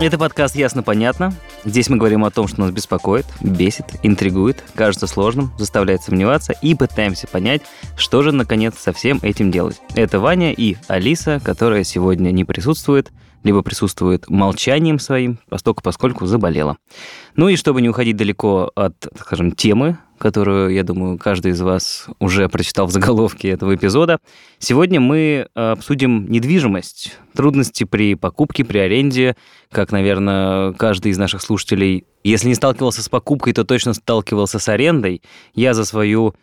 Это подкаст «Ясно-понятно». Здесь мы говорим о том, что нас беспокоит, бесит, интригует, кажется сложным, заставляет сомневаться и пытаемся понять, что же, наконец, со всем этим делать. Это Ваня и Алиса, которая сегодня не присутствует, либо присутствует молчанием своим, поскольку, поскольку заболела. Ну и чтобы не уходить далеко от, скажем, темы, которую, я думаю, каждый из вас уже прочитал в заголовке этого эпизода. Сегодня мы обсудим недвижимость, трудности при покупке, при аренде, как, наверное, каждый из наших слушателей, если не сталкивался с покупкой, то точно сталкивался с арендой. Я за свою,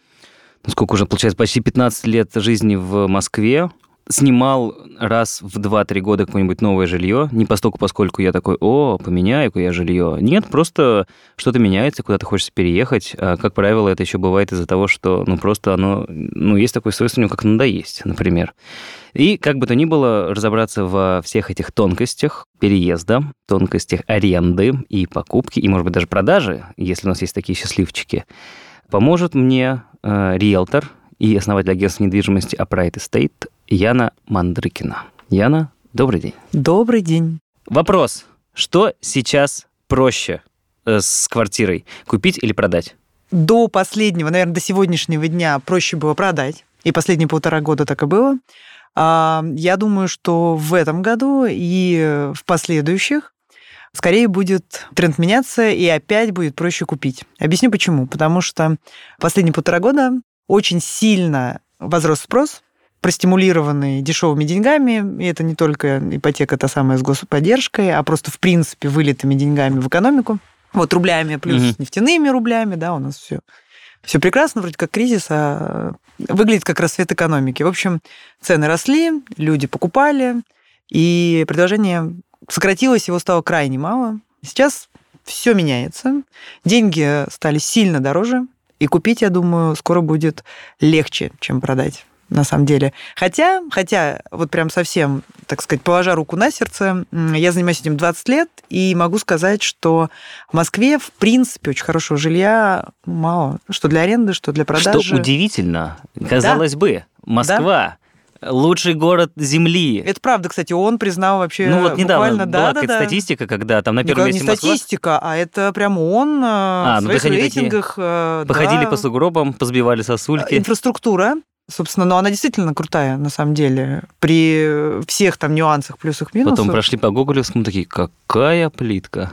ну, сколько уже, получается, почти 15 лет жизни в Москве, снимал раз в 2-3 года какое-нибудь новое жилье, не постольку, поскольку я такой, о, поменяю-ка я жилье. Нет, просто что-то меняется, куда ты хочешь переехать. А, как правило, это еще бывает из-за того, что, ну, просто оно, ну, есть такое свойство у него, как надоесть, например. И, как бы то ни было, разобраться во всех этих тонкостях переезда, тонкостях аренды и покупки, и, может быть, даже продажи, если у нас есть такие счастливчики, поможет мне э, риэлтор и основатель агентства недвижимости Upright Estate Яна Мандрыкина. Яна, добрый день. Добрый день. Вопрос. Что сейчас проще э, с квартирой? Купить или продать? До последнего, наверное, до сегодняшнего дня проще было продать. И последние полтора года так и было. А, я думаю, что в этом году и в последующих скорее будет тренд меняться, и опять будет проще купить. Объясню почему. Потому что последние полтора года очень сильно возрос спрос простимулированный дешевыми деньгами, и это не только ипотека та самая с господдержкой, а просто в принципе вылитыми деньгами в экономику. Вот рублями плюс угу. нефтяными рублями, да, у нас все все прекрасно, вроде как кризис, а выглядит как рассвет экономики. В общем, цены росли, люди покупали, и предложение сократилось, его стало крайне мало. Сейчас все меняется, деньги стали сильно дороже, и купить, я думаю, скоро будет легче, чем продать на самом деле. Хотя, хотя, вот прям совсем, так сказать, положа руку на сердце, я занимаюсь этим 20 лет, и могу сказать, что в Москве, в принципе, очень хорошего жилья мало. Что для аренды, что для продажи. Что удивительно. Казалось да. бы, Москва. Да лучший город Земли. Это правда, кстати, он признал вообще Ну вот недавно да, была да, да. статистика, когда там на первом месте не Москва... статистика, а это прям он э, а, в ну, своих рейтингах... Такие э, походили да. по сугробам, позбивали сосульки. Инфраструктура, Собственно, но она действительно крутая, на самом деле, при всех там нюансах, плюсах, минусах. Потом прошли по Гоголевскому, такие, какая плитка.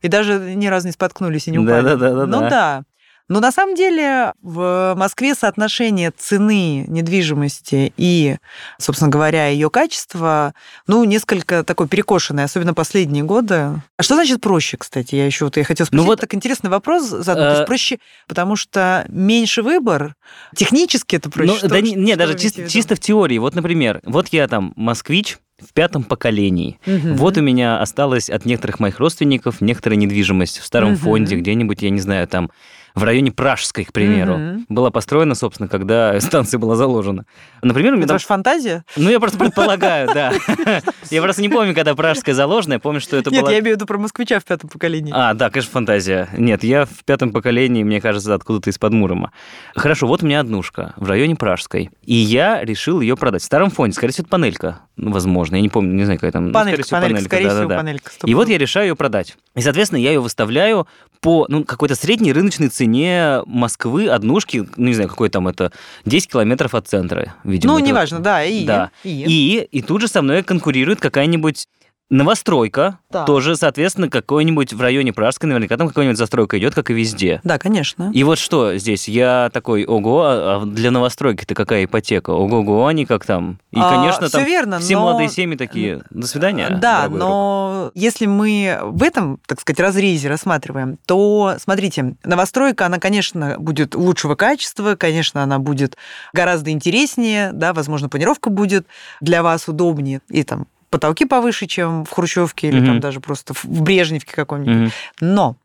И даже ни разу не споткнулись и не упали. Да-да-да. Ну да. Но на самом деле в Москве соотношение цены недвижимости и, собственно говоря, ее качества, ну, несколько такое перекошенное, особенно последние годы. А что значит проще, кстати? Я еще вот я хотела спросить. Ну вот так интересный вопрос задать. Э, проще, потому что меньше выбор, технически это проще. Ну, что, да, что, нет, что даже чисто, чисто в теории. Вот, например, вот я там москвич, в пятом поколении. Угу. Вот у меня осталось от некоторых моих родственников некоторая недвижимость в старом угу. фонде, где-нибудь, я не знаю, там в районе Пражской, к примеру. Угу. Была построена, собственно, когда станция была заложена. Например, Это там... фантазия? Ну, я просто предполагаю, да. Я просто не помню, когда Пражская заложена, я помню, что это было... Нет, я имею в виду про москвича в пятом поколении. А, да, конечно, фантазия. Нет, я в пятом поколении, мне кажется, откуда-то из-под Мурома. Хорошо, вот у меня однушка в районе Пражской, и я решил ее продать. В старом фонде, скорее всего, это панелька, ну, возможно, я не помню, не знаю, какая там. Панелька, ну, скорее всего, панелька, скорее да, всего, да, панелька. И вот я решаю ее продать. И, соответственно, я ее выставляю по ну, какой-то средней рыночной цене Москвы однушки, ну, не знаю, какой там это, 10 километров от центра, видимо. Ну, неважно, да, и, да. И. и. И тут же со мной конкурирует какая-нибудь Новостройка, да. тоже, соответственно, какой-нибудь в районе Пражской, наверняка там какая-нибудь застройка идет, как и везде. Да, конечно. И вот что здесь, я такой, ого, а, а для новостройки-то какая ипотека? Ого-го, они как там? И, а, конечно, там верно, все но... молодые семьи такие, до свидания. Да, но друг. если мы в этом, так сказать, разрезе рассматриваем, то, смотрите, новостройка, она, конечно, будет лучшего качества, конечно, она будет гораздо интереснее, да, возможно, планировка будет для вас удобнее, и там потолки повыше, чем в Хрущевке или mm-hmm. там даже просто в Брежневке каком-нибудь. Mm-hmm. Но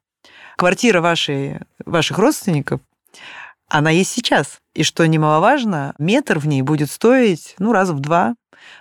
квартира вашей, ваших родственников, она есть сейчас. И что немаловажно, метр в ней будет стоить, ну, раза в два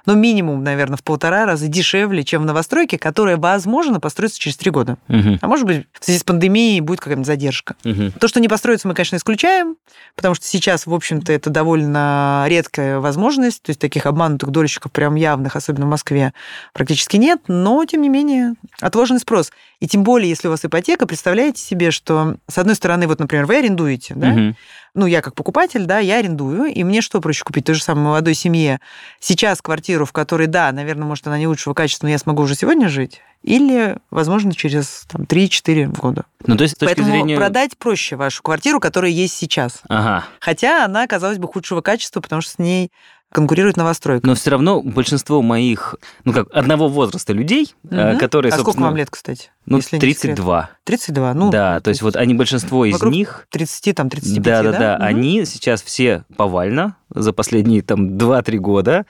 но минимум, наверное, в полтора раза дешевле, чем в новостройке, которая, возможно, построится через три года. Мгм. А может быть, в связи с пандемией будет какая-нибудь задержка. Мгм. То, что не построится, мы, конечно, исключаем, потому что сейчас, в общем-то, это довольно редкая возможность, то есть таких обманутых дольщиков прям явных, особенно в Москве, практически нет, но, тем не менее, отложенный спрос. И тем более, если у вас ипотека, представляете себе, что, с одной стороны, вот, например, вы арендуете, да, Мгм. Ну, я как покупатель, да, я арендую, и мне что проще купить? Той же самой молодой семье сейчас квартиру, в которой, да, наверное, может, она не лучшего качества, но я смогу уже сегодня жить, или, возможно, через там, 3-4 года. Ну, то есть, с точки Поэтому зрения... продать проще вашу квартиру, которая есть сейчас. Ага. Хотя она, казалось бы, худшего качества, потому что с ней конкурирует новостройка. Но все равно большинство моих, ну как, одного возраста людей, Мгм. которые, а сколько вам лет, кстати? ну, если не секрет? 32. 32, ну, да, то есть вот они, большинство из них 30, там, 35, да, да? да, да. Мгм. Они сейчас все повально за последние там 2-3 года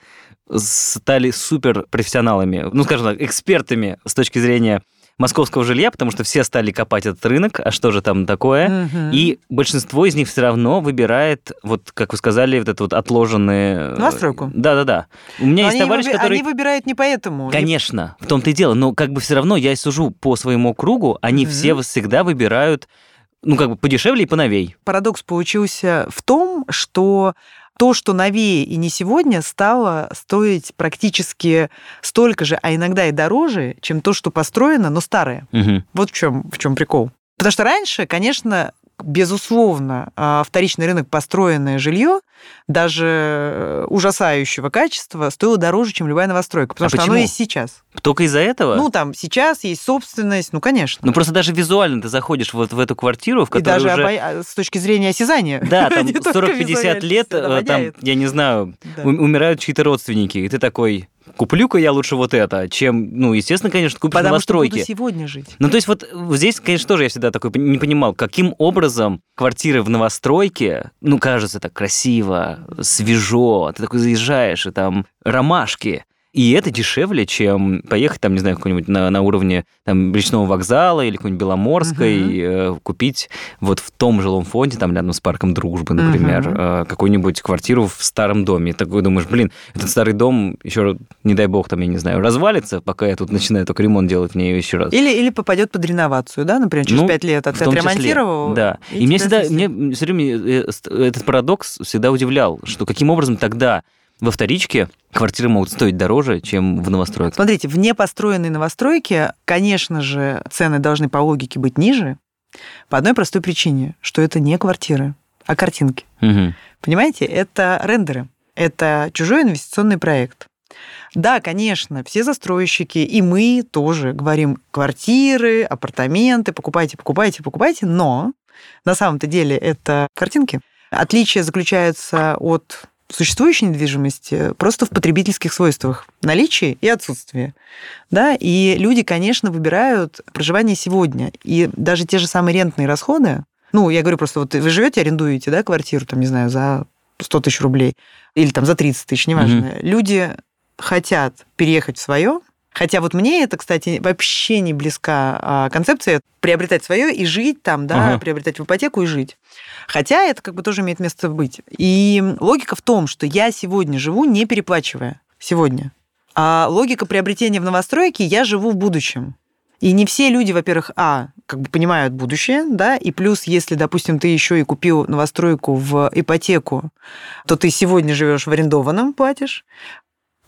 стали супер профессионалами, ну, скажем так, экспертами с точки зрения московского жилья, потому что все стали копать этот рынок, а что же там такое. Мгм. И большинство из них все равно выбирает, вот как вы сказали, вот это вот отложенные... Новостройку. Да-да-да. У меня Но есть товарищ, выби- который... они выбирают не поэтому. Не- Конечно, в том-то и дело. Но как бы все равно я сужу по своему кругу, они Мгм. все всегда выбирают, ну, как бы подешевле и поновей. Парадокс получился в том, что то, что новее и не сегодня, стало стоить практически столько же, а иногда и дороже, чем то, что построено, но старое. Мгм. Вот в чем, в чем прикол. Потому что раньше, конечно, безусловно, а, вторичный рынок построенное жилье, даже э, ужасающего качества, стоило дороже, чем любая новостройка. Потому А что оно почему? есть сейчас. Только из-за этого? Ну, там сейчас есть собственность, ну, конечно. Ну, просто даже визуально ты заходишь вот в эту квартиру, в и которой даже уже... обо- а, с точки зрения осязания. Да, там Не только 40-50 визуально, лет, э, там, я не знаю, Да. умирают чьи-то родственники, и ты такой, куплю-ка я лучше вот это, чем, ну, естественно, конечно, купишь Потому что новостройки. буду сегодня жить. Ну, то есть вот здесь, конечно, тоже я всегда такой не понимал, каким образом квартиры в новостройке, ну, кажется так красиво, свежо, ты такой заезжаешь, и там ромашки. И это дешевле, чем поехать там, не знаю, какой-нибудь на, на уровне там, речного вокзала или какой-нибудь Беломорской, э, купить вот в том жилом фонде, там рядом с парком Дружбы, например, Мгм. э, какую-нибудь квартиру в старом доме. И такой думаешь, блин, этот старый дом еще, не дай бог, там, я не знаю, развалится, пока я тут начинаю только ремонт делать мне еще раз. Или, или попадет под реновацию, да, например, через Ну, лет, а В ты отремонтировал. Да. И, меня всегда, мне все время э, ст- этот парадокс всегда удивлял, что каким образом тогда во вторичке квартиры могут стоить дороже, чем в новостройках. Смотрите, в непостроенной новостройке, конечно же, цены должны по логике быть ниже, по одной простой причине, что это не квартиры, а картинки. Мгм. Понимаете, это рендеры, это чужой инвестиционный проект. Да, конечно, все застройщики, и мы тоже говорим квартиры, апартаменты, покупайте, покупайте, покупайте, но на самом-то деле это картинки. Отличие заключается от существующей недвижимости просто в потребительских свойствах наличии и отсутствии. Да? И люди, конечно, выбирают проживание сегодня. И даже те же самые рентные расходы, ну, я говорю просто, вот вы живете, арендуете, да, квартиру, там, не знаю, за 100 тысяч рублей или там за 30 тысяч, неважно. Люди хотят переехать в свое, Хотя вот мне это, кстати, вообще не близка а, концепция приобретать свое и жить там, да, Ага. приобретать в ипотеку и жить. Хотя это как бы тоже имеет место быть. И логика в том, что я сегодня живу, не переплачивая. Сегодня. А логика приобретения в новостройке я живу в будущем. И не все люди, во-первых, а, как бы понимают будущее, да, и плюс, если, допустим, ты еще и купил новостройку в ипотеку, то ты сегодня живешь в арендованном, платишь,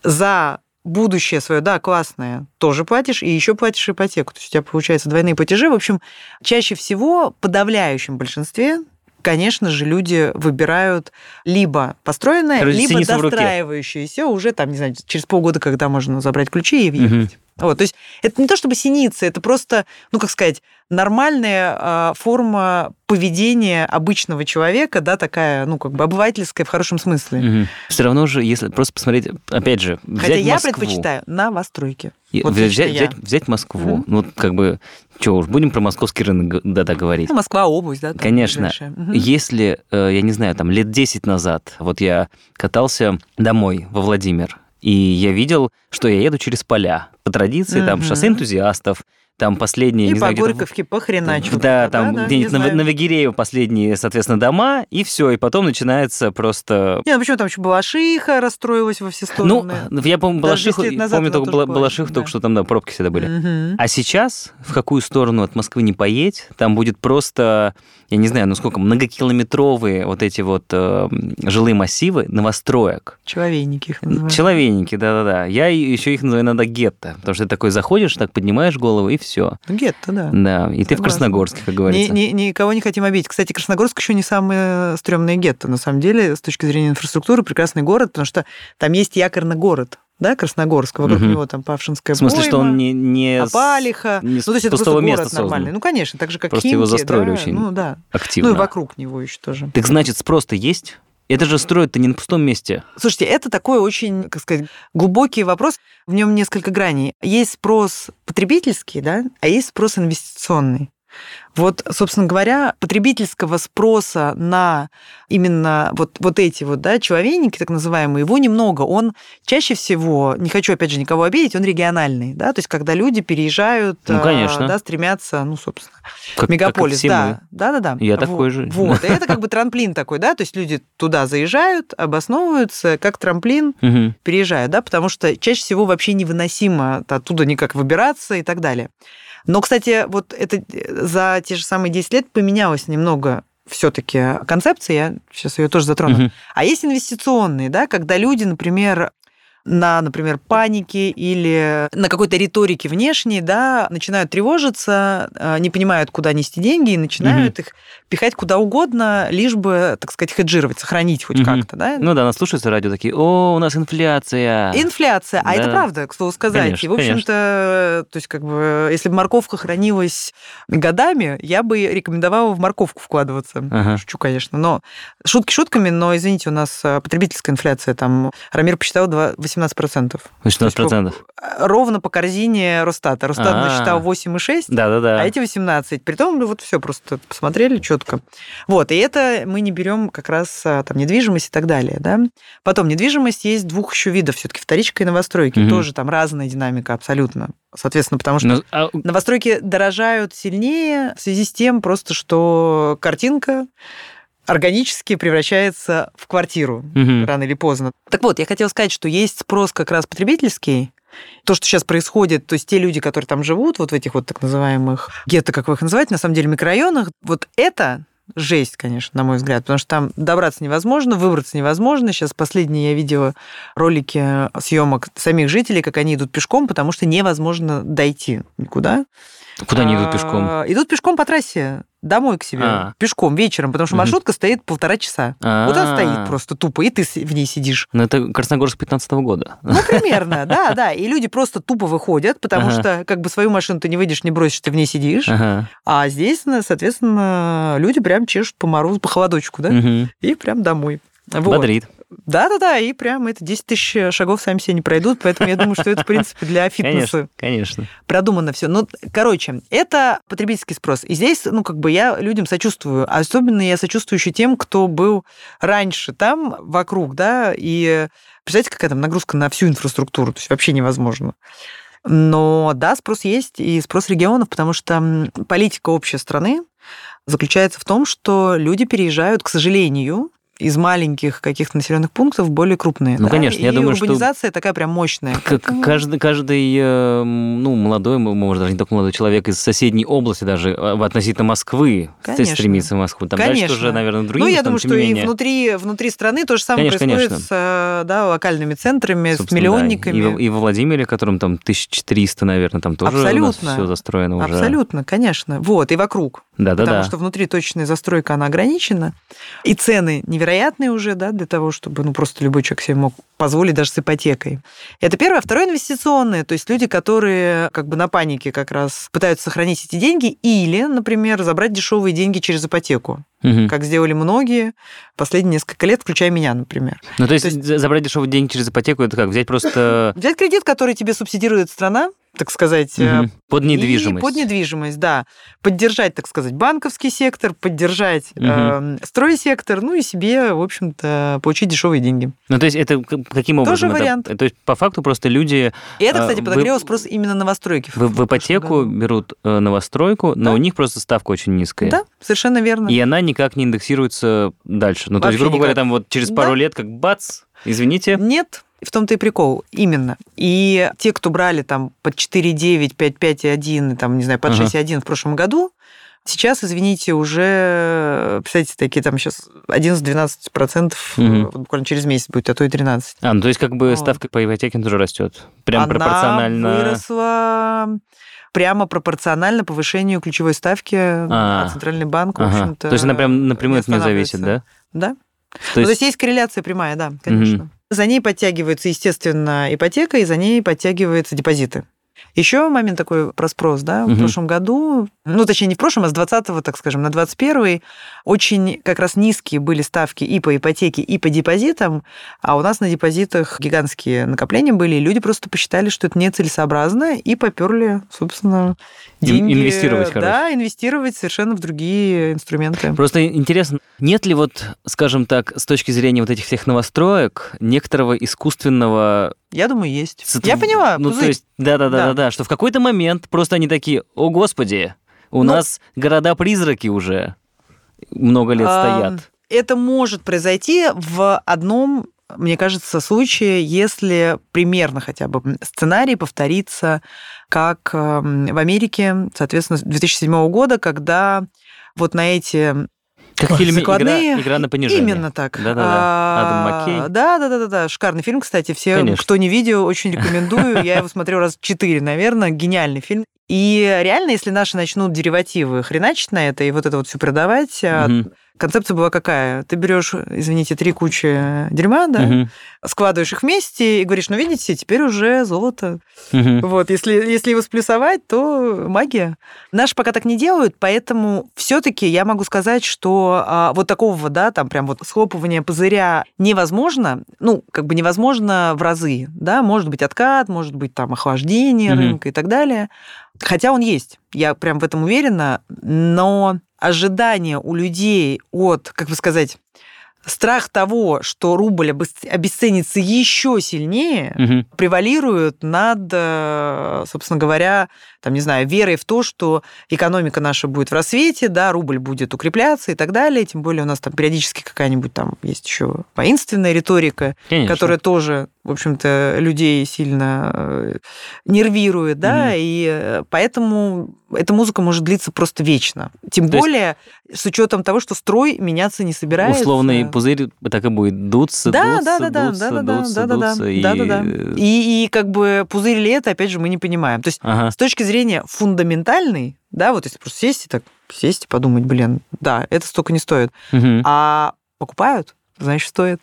за будущее свое, да, классное, тоже платишь, и еще платишь ипотеку. То есть у тебя получается двойные платежи. В общем, чаще всего, в подавляющем большинстве, конечно же, люди выбирают либо построенное, либо достраивающееся уже там, не знаю, через полгода, когда можно забрать ключи и въехать. Мгм. Вот, то есть это не то чтобы синица, это просто, ну как сказать, нормальная а, форма поведения обычного человека, да, такая, ну как бы обывательская в хорошем смысле. Все равно же, если просто посмотреть, опять же, взять Хотя я Москву, предпочитаю новостройки. Вот взять, я. взять, взять Москву, Мгм. ну вот как бы, что уж, будем про московский рынок да, да, говорить. Ну, Москва область, да. там Конечно. Мгм. Если, э, я не знаю, там лет 10 назад, вот я катался домой во Владимир, и я видел, что я еду через поля. По традиции, там Мгм. шоссе энтузиастов, там последние, И не по знаю, Горьковке похреначил. Да, там да, где-нибудь на, на Вагиреево последние, соответственно, дома, и все, и потом начинается просто... Не, ну почему там еще Балашиха расстроилась во все Ну, стороны? я помню, Даже 10 Балашиху, помню только Бала- Балашиху, да. только что там, да, пробки всегда были. Мгм. А сейчас, в какую сторону от Москвы не поедь, там будет просто, я не знаю, ну сколько, многокилометровые вот эти вот э, жилые массивы новостроек. Человейники их называют. Человейники, да-да-да. Я еще их называю иногда гетто, потому что ты такой заходишь, так поднимаешь голову, и все. Ну, гетто, да. Да, и ты в Согласна. Красногорске, как Ни- говорится. ни- никого не хотим обидеть. Кстати, Красногорск еще не самое стрёмное гетто, на самом деле, с точки зрения инфраструктуры, прекрасный город, потому что там есть якорный город, да, Красногорск, вокруг Мгм. него там Павшинская В смысле, что он пойма, не, не Апалиха. не Ну, то есть это просто город создан. нормальный. Ну, конечно, так же, как Просто его Химки, застроили да, очень Ну, да. активно. Ну, и вокруг него еще тоже. Так значит, спрос-то есть? Это же строят-то не на пустом месте. Слушайте, это такой очень, как сказать, глубокий вопрос. В нем несколько граней. Есть спрос потребительский, да, а есть спрос инвестиционный. Вот, собственно говоря, потребительского спроса на именно вот, вот эти вот, да, человейники, так называемые, его немного. Он чаще всего, не хочу, опять же, никого обидеть, он региональный, да, то есть когда люди переезжают, Ну, а, конечно. да, стремятся, ну, собственно, Как, Мегаполис, как да. Да, да, да. Я Вот, такой же. Вот. И это как бы трамплин такой, да, то есть люди туда заезжают, обосновываются, как трамплин. Мгм. переезжают, да, потому что чаще всего вообще невыносимо оттуда никак выбираться и так далее. Но, кстати, вот это за те же самые 10 лет поменялось немного все-таки концепция, я сейчас ее тоже затрону. Мгм. А есть инвестиционные, да, когда люди, например, на, например, панике или на какой-то риторике внешней, да, начинают тревожиться, э, не понимают, куда нести деньги, и начинают их пихать куда угодно, лишь бы, так сказать, хеджировать, сохранить хоть Мгм. как-то, да. Ну да, нас слушаются радио такие, о, у нас инфляция. Инфляция, а Да. это правда, к слову сказать. Конечно, и, в общем-то, то есть, как бы, если бы морковка хранилась годами, я бы рекомендовала в морковку вкладываться. Ага. Шучу, конечно. Но шутки шутками, но, извините, у нас э, потребительская инфляция, там, Рамир посчитал два- 18%. 18%. Ровно по корзине Росстата. Росстат А. насчитал 8,6%, Да-да-да. а эти 18. Притом, ну, вот все просто посмотрели четко. Вот, и это мы не берем как раз а, там недвижимость и так далее, да. Потом недвижимость есть двух еще видов, все-таки вторичка и новостройки. Мгм. Тоже там разная динамика абсолютно. Соответственно, потому что Ну, а новостройки дорожают сильнее в связи с тем просто, что картинка органически превращается в квартиру Мгм. рано или поздно. Так вот, я хотела сказать, что есть спрос как раз потребительский, то, что сейчас происходит, то есть те люди, которые там живут, вот в этих вот так называемых гетто, как вы их называете, на самом деле микрорайонах, вот это жесть, конечно, на мой взгляд, потому что там добраться невозможно, выбраться невозможно. Сейчас последние я видела ролики съемок самих жителей, как они идут пешком, потому что невозможно дойти никуда. куда они идут пешком? А, Идут пешком по трассе домой к себе, А. пешком вечером, потому что маршрутка стоит полтора часа. Вот она стоит просто тупо, и ты в ней сидишь. Ну, это Красногорск 15 года. Ну, примерно, да, да. И люди просто тупо выходят, потому что как бы свою машину ты не выйдешь, не бросишь, ты в ней сидишь. А здесь, ну, соответственно, люди прям чешут по морозу, по холодочку, да, и прям домой. Вот. Бодрит. Да-да-да, и прям это 10 тысяч шагов сами себе не пройдут, поэтому я думаю, что это, в принципе, для фитнеса Конечно, конечно. продумано все. Ну, короче, это потребительский спрос. И здесь, ну, как бы я людям сочувствую. Особенно я сочувствую еще тем, кто был раньше там, вокруг, да, и представляете, какая там нагрузка на всю инфраструктуру, то есть вообще невозможно. Но да, спрос есть, и спрос регионов, потому что политика общей страны заключается в том, что люди переезжают, к сожалению, из маленьких каких-то населенных пунктов в более крупные. Ну, да, конечно, я и думаю, что урбанизация такая прям мощная. Поэтому- каждый, каждый, э, ну, молодой, может, даже не только молодой человек из соседней области даже э, в относительно Москвы Конечно. стремится в Москву. Там Конечно. дальше уже, наверное, другие Ну, я думаю, что не и менее. внутри, внутри страны то же самое Конечно, происходит конечно. с э, да, локальными центрами, с Собственно, миллионниками. да. И, и во Владимире, которым там 1300, наверное, там тоже Абсолютно. все застроено уже. Абсолютно, конечно. Вот, и вокруг. Потому Да-да-да. что внутри точечная застройка, она ограничена. И цены невероятные уже, да, для того, чтобы ну, просто любой человек себе мог позволить даже с ипотекой. Это первое. А второе инвестиционное. То есть люди, которые как бы на панике как раз пытаются сохранить эти деньги или, например, забрать дешевые деньги через ипотеку, Мгм. как сделали многие последние несколько лет, включая меня, например. Ну, то есть, то есть- за- забрать дешевые деньги через ипотеку, это как, взять просто... Взять кредит, который тебе субсидирует страна, так сказать, Мгм. Под недвижимость. под недвижимость, да. Поддержать, так сказать, банковский сектор, поддержать Мгм. э, стройсектор, ну и себе, в общем-то, получить дешевые деньги. Ну, то есть это каким Тоже образом? это- вариант. то есть по факту просто люди И это, А, кстати, вы- подогрело спрос именно новостройки. в, в ипотеку году. берут э, новостройку, но Да. у них просто ставка очень низкая. Да, совершенно верно. И она никак не индексируется дальше. Ну, то есть, Вообще грубо говоря, никак. там вот через Да. пару лет, как бац, извините. Нет, в том-то и прикол, именно. И те, кто брали там под 4,9, 5,5 и 1, и там, не знаю, под Ага. 6,1 в прошлом году, сейчас, извините, уже, представьте, такие там сейчас 11-12% Мгм. вот буквально через месяц будет, а то и 13. А, ну, то есть, как бы Вот. ставка по ипотеке тоже растет. Прям Она пропорционально. выросла прямо пропорционально повышению ключевой ставки, А. Центральный банк, в Ага. общем-то... То есть она прям напрямую от нее зависит, да? Да. То Ну, То есть есть корреляция прямая, да, конечно. За ней подтягивается, естественно, ипотека, и за ней подтягиваются депозиты. Еще момент такой про спрос, да, в Мгм. прошлом году, ну, точнее, не в прошлом, а с 20 так скажем, на 21 очень как раз низкие были ставки и по ипотеке, и по депозитам, а у нас на депозитах гигантские накопления были, и люди просто посчитали, что это нецелесообразно, и поперли, собственно, Ин- деньги. инвестировать, короче. Да, инвестировать совершенно в другие инструменты. Просто интересно, нет ли вот, скажем так, с точки зрения вот этих всех новостроек, некоторого искусственного... Я думаю, есть. ц- Я поняла, Ну, то пузырь. есть, да-да-да-да, что в какой-то момент просто они такие, о господи, у Ну- нас города-призраки уже много лет А, стоят. Это может произойти в одном, мне кажется, случае, если примерно хотя бы сценарий повторится, как эм, в Америке, соответственно, с 2007 года, когда вот на эти Как в фильме закладные- «Игра, «Игра на понижение». Именно так. Да-да-да. А, Адам Маккей. Да, да, да, да. Шикарный фильм, кстати. Все, Конечно. кто не видел, очень рекомендую. Я его смотрел раз четыре, наверное. Гениальный фильм. И реально, если наши начнут деривативы хреначить на это и вот это вот все продавать, Мгм. Концепция была какая? Ты берешь, извините, три кучи дерьма, да, Мгм. складываешь их вместе и говоришь, ну, видите, теперь уже золото. Мгм. Вот, если, если его сплюсовать, то магия. Наши пока так не делают, поэтому все-таки я могу сказать, что а, вот такого, да, там прям вот схлопывания пузыря невозможно, ну, как бы невозможно в разы, да, может быть откат, может быть там охлаждение Мгм. рынка и так далее. Хотя он есть, я прям в этом уверена, но ожидания у людей от, как бы сказать, страх того, что рубль обесц- обесценится еще сильнее, Мгм. превалируют над, э, собственно говоря, там, не знаю, верой в то, что экономика наша будет в рассвете, да, рубль будет укрепляться и так далее. Тем более у нас там периодически какая-нибудь там есть еще воинственная риторика, Конечно. которая тоже, в общем-то, людей сильно э, нервирует, да, Мгм. и э, поэтому эта музыка может длиться просто вечно. Тем То есть- более с учетом того, что строй меняться не собирается. Условный пузырь так и будет дуться, Да, дуться, да, да, да, дуться, да, да, дуться, да, да, да, дуться, и- да, да, да. И, и как бы пузырь ли это, опять же, мы не понимаем. То есть Ага. с точки зрения фундаментальной, да, вот если просто сесть и так сесть и подумать, блин, да, это столько не стоит. Мгм. А покупают, значит, стоит.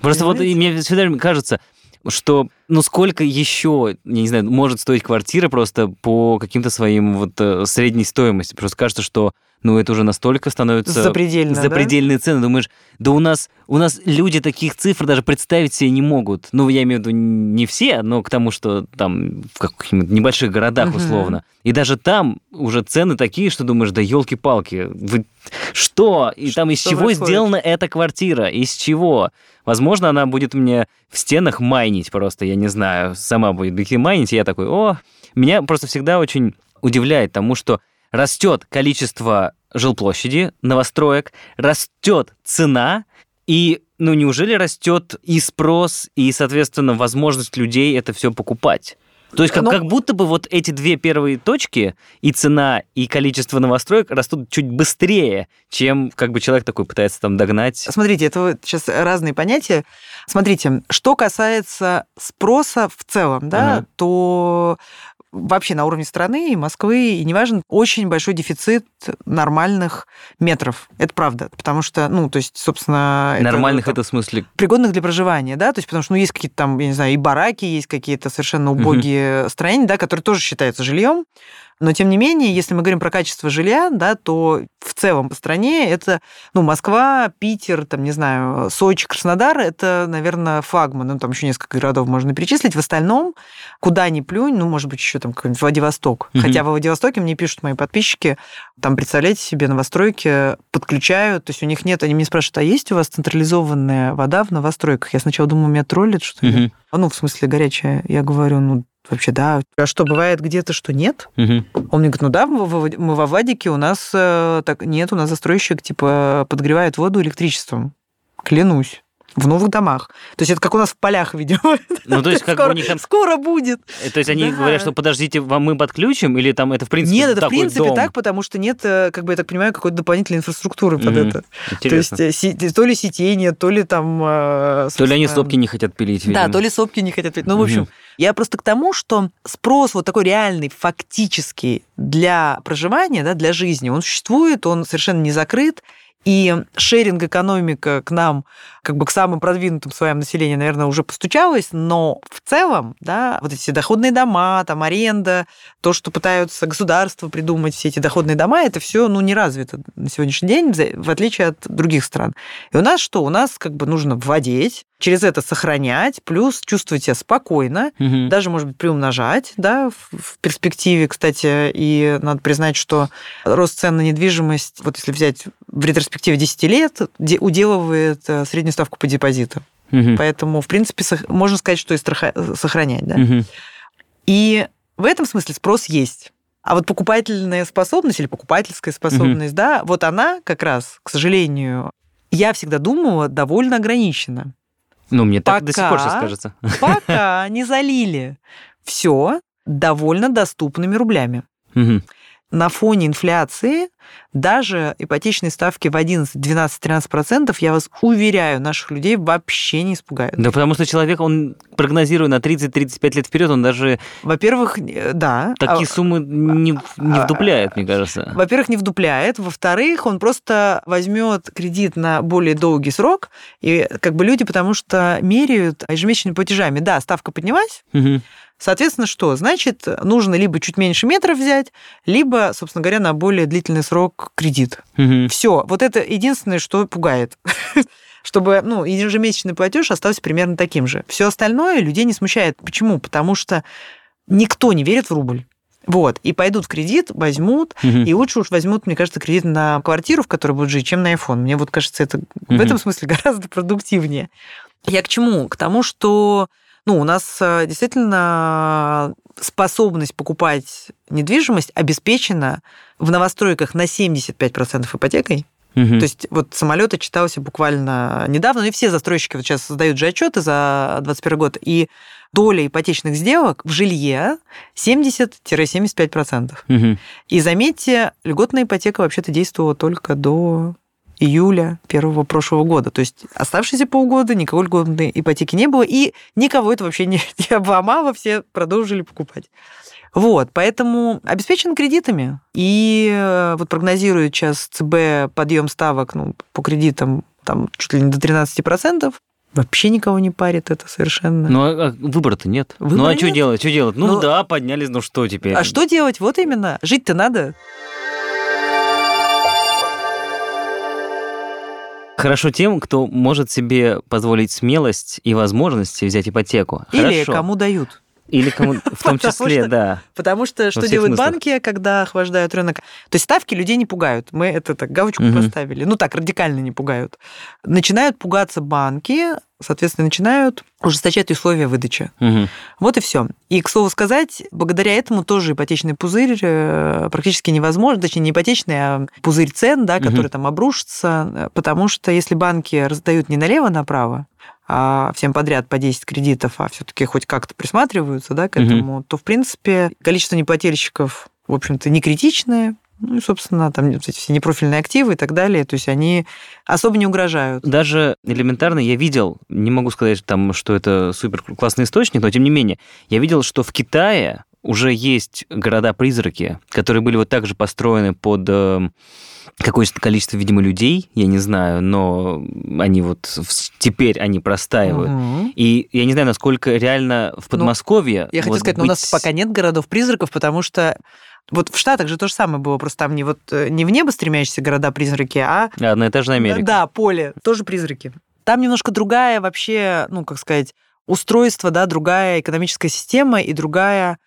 Просто вот Понимаете? и мне всегда кажется, что ну сколько еще, я не знаю, может стоить квартира просто по каким-то своим вот э, средней стоимости. Просто кажется, что ну это уже настолько становится Запредельно, да? запредельные цены. Думаешь, да у нас у нас люди таких цифр даже представить себе не могут. Ну я имею в виду не все, но к тому, что там в каких-нибудь небольших городах условно. И даже там уже цены такие, что думаешь, да елки-палки, вы что? И там из Что чего происходит? сделана эта квартира? Из чего? Возможно, она будет мне в стенах майнить просто, я не знаю, сама будет майнить, и я такой, о, меня просто всегда очень удивляет тому, что растет количество жилплощади, новостроек, растет цена, и ну неужели растет и спрос, и, соответственно, возможность людей это все покупать? То есть как, Ну- как будто бы вот эти две первые точки, и цена, и количество новостроек растут чуть быстрее, чем как бы человек такой пытается там догнать. Смотрите, это вот сейчас разные понятия. Смотрите, что касается спроса в целом, да, Ага. то вообще на уровне страны и Москвы, и неважно, очень большой дефицит нормальных метров. Это правда. Потому что, ну, то есть, собственно... Нормальных там, это в смысле... пригодных для проживания, да, то есть потому что ну, есть какие-то там, я не знаю, и бараки, есть какие-то совершенно убогие строения, да, которые тоже считаются жильем, Но, тем не менее, если мы говорим про качество жилья, да, то в целом по стране это, ну, Москва, Питер, там, не знаю, Сочи, Краснодар, это, наверное, флагман. Ну, там еще несколько городов можно перечислить. В остальном, куда ни плюнь, ну, может быть, еще там какой-нибудь Владивосток. Угу. Хотя во Владивостоке мне пишут мои подписчики, там, представляете себе, новостройки подключают, то есть у них нет, они мне спрашивают, а есть у вас централизованная вода в новостройках? Я сначала думаю, меня троллят, что ли? Угу. Ну, в смысле, горячая. Я говорю, ну, Вообще, да. А что, бывает где-то, что нет? Угу. Он мне говорит, ну да, мы во Владике, у нас э, так нет, у нас застройщик, типа, подогревает воду электричеством. Клянусь в новых домах. То есть это как у нас в полях, видимо. Ну, то есть как скоро, у них там... Скоро будет. Э, то есть они да. говорят, что подождите, вам мы подключим, или там это в принципе Нет, это в принципе дом? так, потому что нет, э, как бы я так понимаю, какой-то дополнительной инфраструктуры под mm-hmm. это. Интересно. То есть э, то ли сетение, то ли там... То ли они сопки не хотят пилить, видимо. Да, то ли сопки не хотят пилить. Ну, в общем, mm-hmm. я просто к тому, что спрос вот такой реальный, фактический для проживания, да, для жизни, он существует, он совершенно не закрыт, и шеринг-экономика к нам, как бы к самым продвинутым своим населением, наверное, уже постучалась, но в целом, да, вот эти доходные дома, там аренда, то, что пытаются государство придумать, все эти доходные дома, это все, ну, не развито на сегодняшний день, в отличие от других стран. И у нас что? У нас как бы нужно вводить, через это сохранять, плюс чувствовать себя спокойно, угу. даже, может быть, приумножать, да, в, в перспективе, кстати, и надо признать, что рост цен на недвижимость, вот если взять в ретроспективе 10 лет, уделывает э, среднюю ставку по депозиту. Угу. Поэтому, в принципе, можно сказать, что и страха... сохранять, да. Угу. И в этом смысле спрос есть. А вот покупательная способность или покупательская способность, угу. да, вот она как раз, к сожалению, я всегда думала, довольно ограничена. Ну, мне пока, так до сих пор сейчас кажется. Пока не залили все довольно доступными рублями. Угу. На фоне инфляции даже ипотечные ставки в 11, 12, 13 процентов, я вас уверяю, наших людей вообще не испугают. Да, потому что человек, он прогнозируя на 30-35 лет вперед, он даже... Во-первых, э, да. Такие а, суммы не, не а, вдупляет, мне кажется. Во-первых, не вдупляет. Во-вторых, он просто возьмет кредит на более долгий срок, и как бы люди, потому что меряют ежемесячными платежами. Да, ставка поднялась, угу. Соответственно, что? Значит, нужно либо чуть меньше метров взять, либо, собственно говоря, на более длительный срок кредит. Угу. Все. Вот это единственное, что пугает чтобы ну, ежемесячный платеж остался примерно таким же. Все остальное людей не смущает. Почему? Потому что никто не верит в рубль. Вот, и пойдут в кредит, возьмут, угу. и лучше уж возьмут, мне кажется, кредит на квартиру, в которой будут жить, чем на iPhone. Мне вот кажется, это угу. в этом смысле гораздо продуктивнее. Я к чему? К тому, что ну, у нас э, действительно способность покупать недвижимость обеспечена в новостройках на 75% ипотекой. Угу. То есть вот самолеты читался буквально недавно, ну и все застройщики вот сейчас создают же отчеты за 2021 год, и доля ипотечных сделок в жилье 70-75%. Угу. И заметьте, льготная ипотека вообще-то действовала только до июля первого прошлого года. То есть оставшиеся полгода никакой льготной ипотеки не было, и никого это вообще не, не обломало, все продолжили покупать. Вот, поэтому обеспечен кредитами. И э, вот прогнозирует сейчас ЦБ подъем ставок ну, по кредитам там чуть ли не до 13%. Вообще никого не парит это совершенно. Ну, а, а выбора-то нет. Выбора ну, а нет. что делать? Что делать? Ну, ну, да, поднялись, ну что теперь? А что делать? Вот именно. Жить-то надо. Хорошо тем, кто может себе позволить смелость и возможности взять ипотеку. Или Хорошо. кому дают. Или кому, в том числе, что, да. Потому что что делают смыслах. банки, когда охлаждают рынок? То есть ставки людей не пугают. Мы это так галочку угу. поставили. Ну так, радикально не пугают. Начинают пугаться банки, соответственно, начинают ужесточать условия выдачи. Угу. Вот и все. И, к слову сказать, благодаря этому тоже ипотечный пузырь э, практически невозможен, точнее, не ипотечный, а пузырь цен, да, который угу. там обрушится, потому что если банки раздают не налево-направо, а всем подряд по 10 кредитов, а все-таки хоть как-то присматриваются да, к этому, угу. то, в принципе, количество неплательщиков, в общем-то, не критичное, ну и, собственно, там эти все непрофильные активы и так далее, то есть они особо не угрожают. Даже элементарно я видел, не могу сказать, там, что это супер классный источник, но тем не менее, я видел, что в Китае уже есть города-призраки, которые были вот так же построены под эм, какое-то количество, видимо, людей, я не знаю, но они вот теперь они простаивают. Угу. И я не знаю, насколько реально в ну, Подмосковье... Ну, я вот хочу сказать, быть... но у нас пока нет городов-призраков, потому что Вот в Штатах же то же самое было, просто там не, вот, э, не в небо стремящиеся города-призраки, а... Одноэтажная Америка. Да, поле, тоже призраки. Там немножко другая вообще, ну, как сказать, устройство, да, другая экономическая система и другая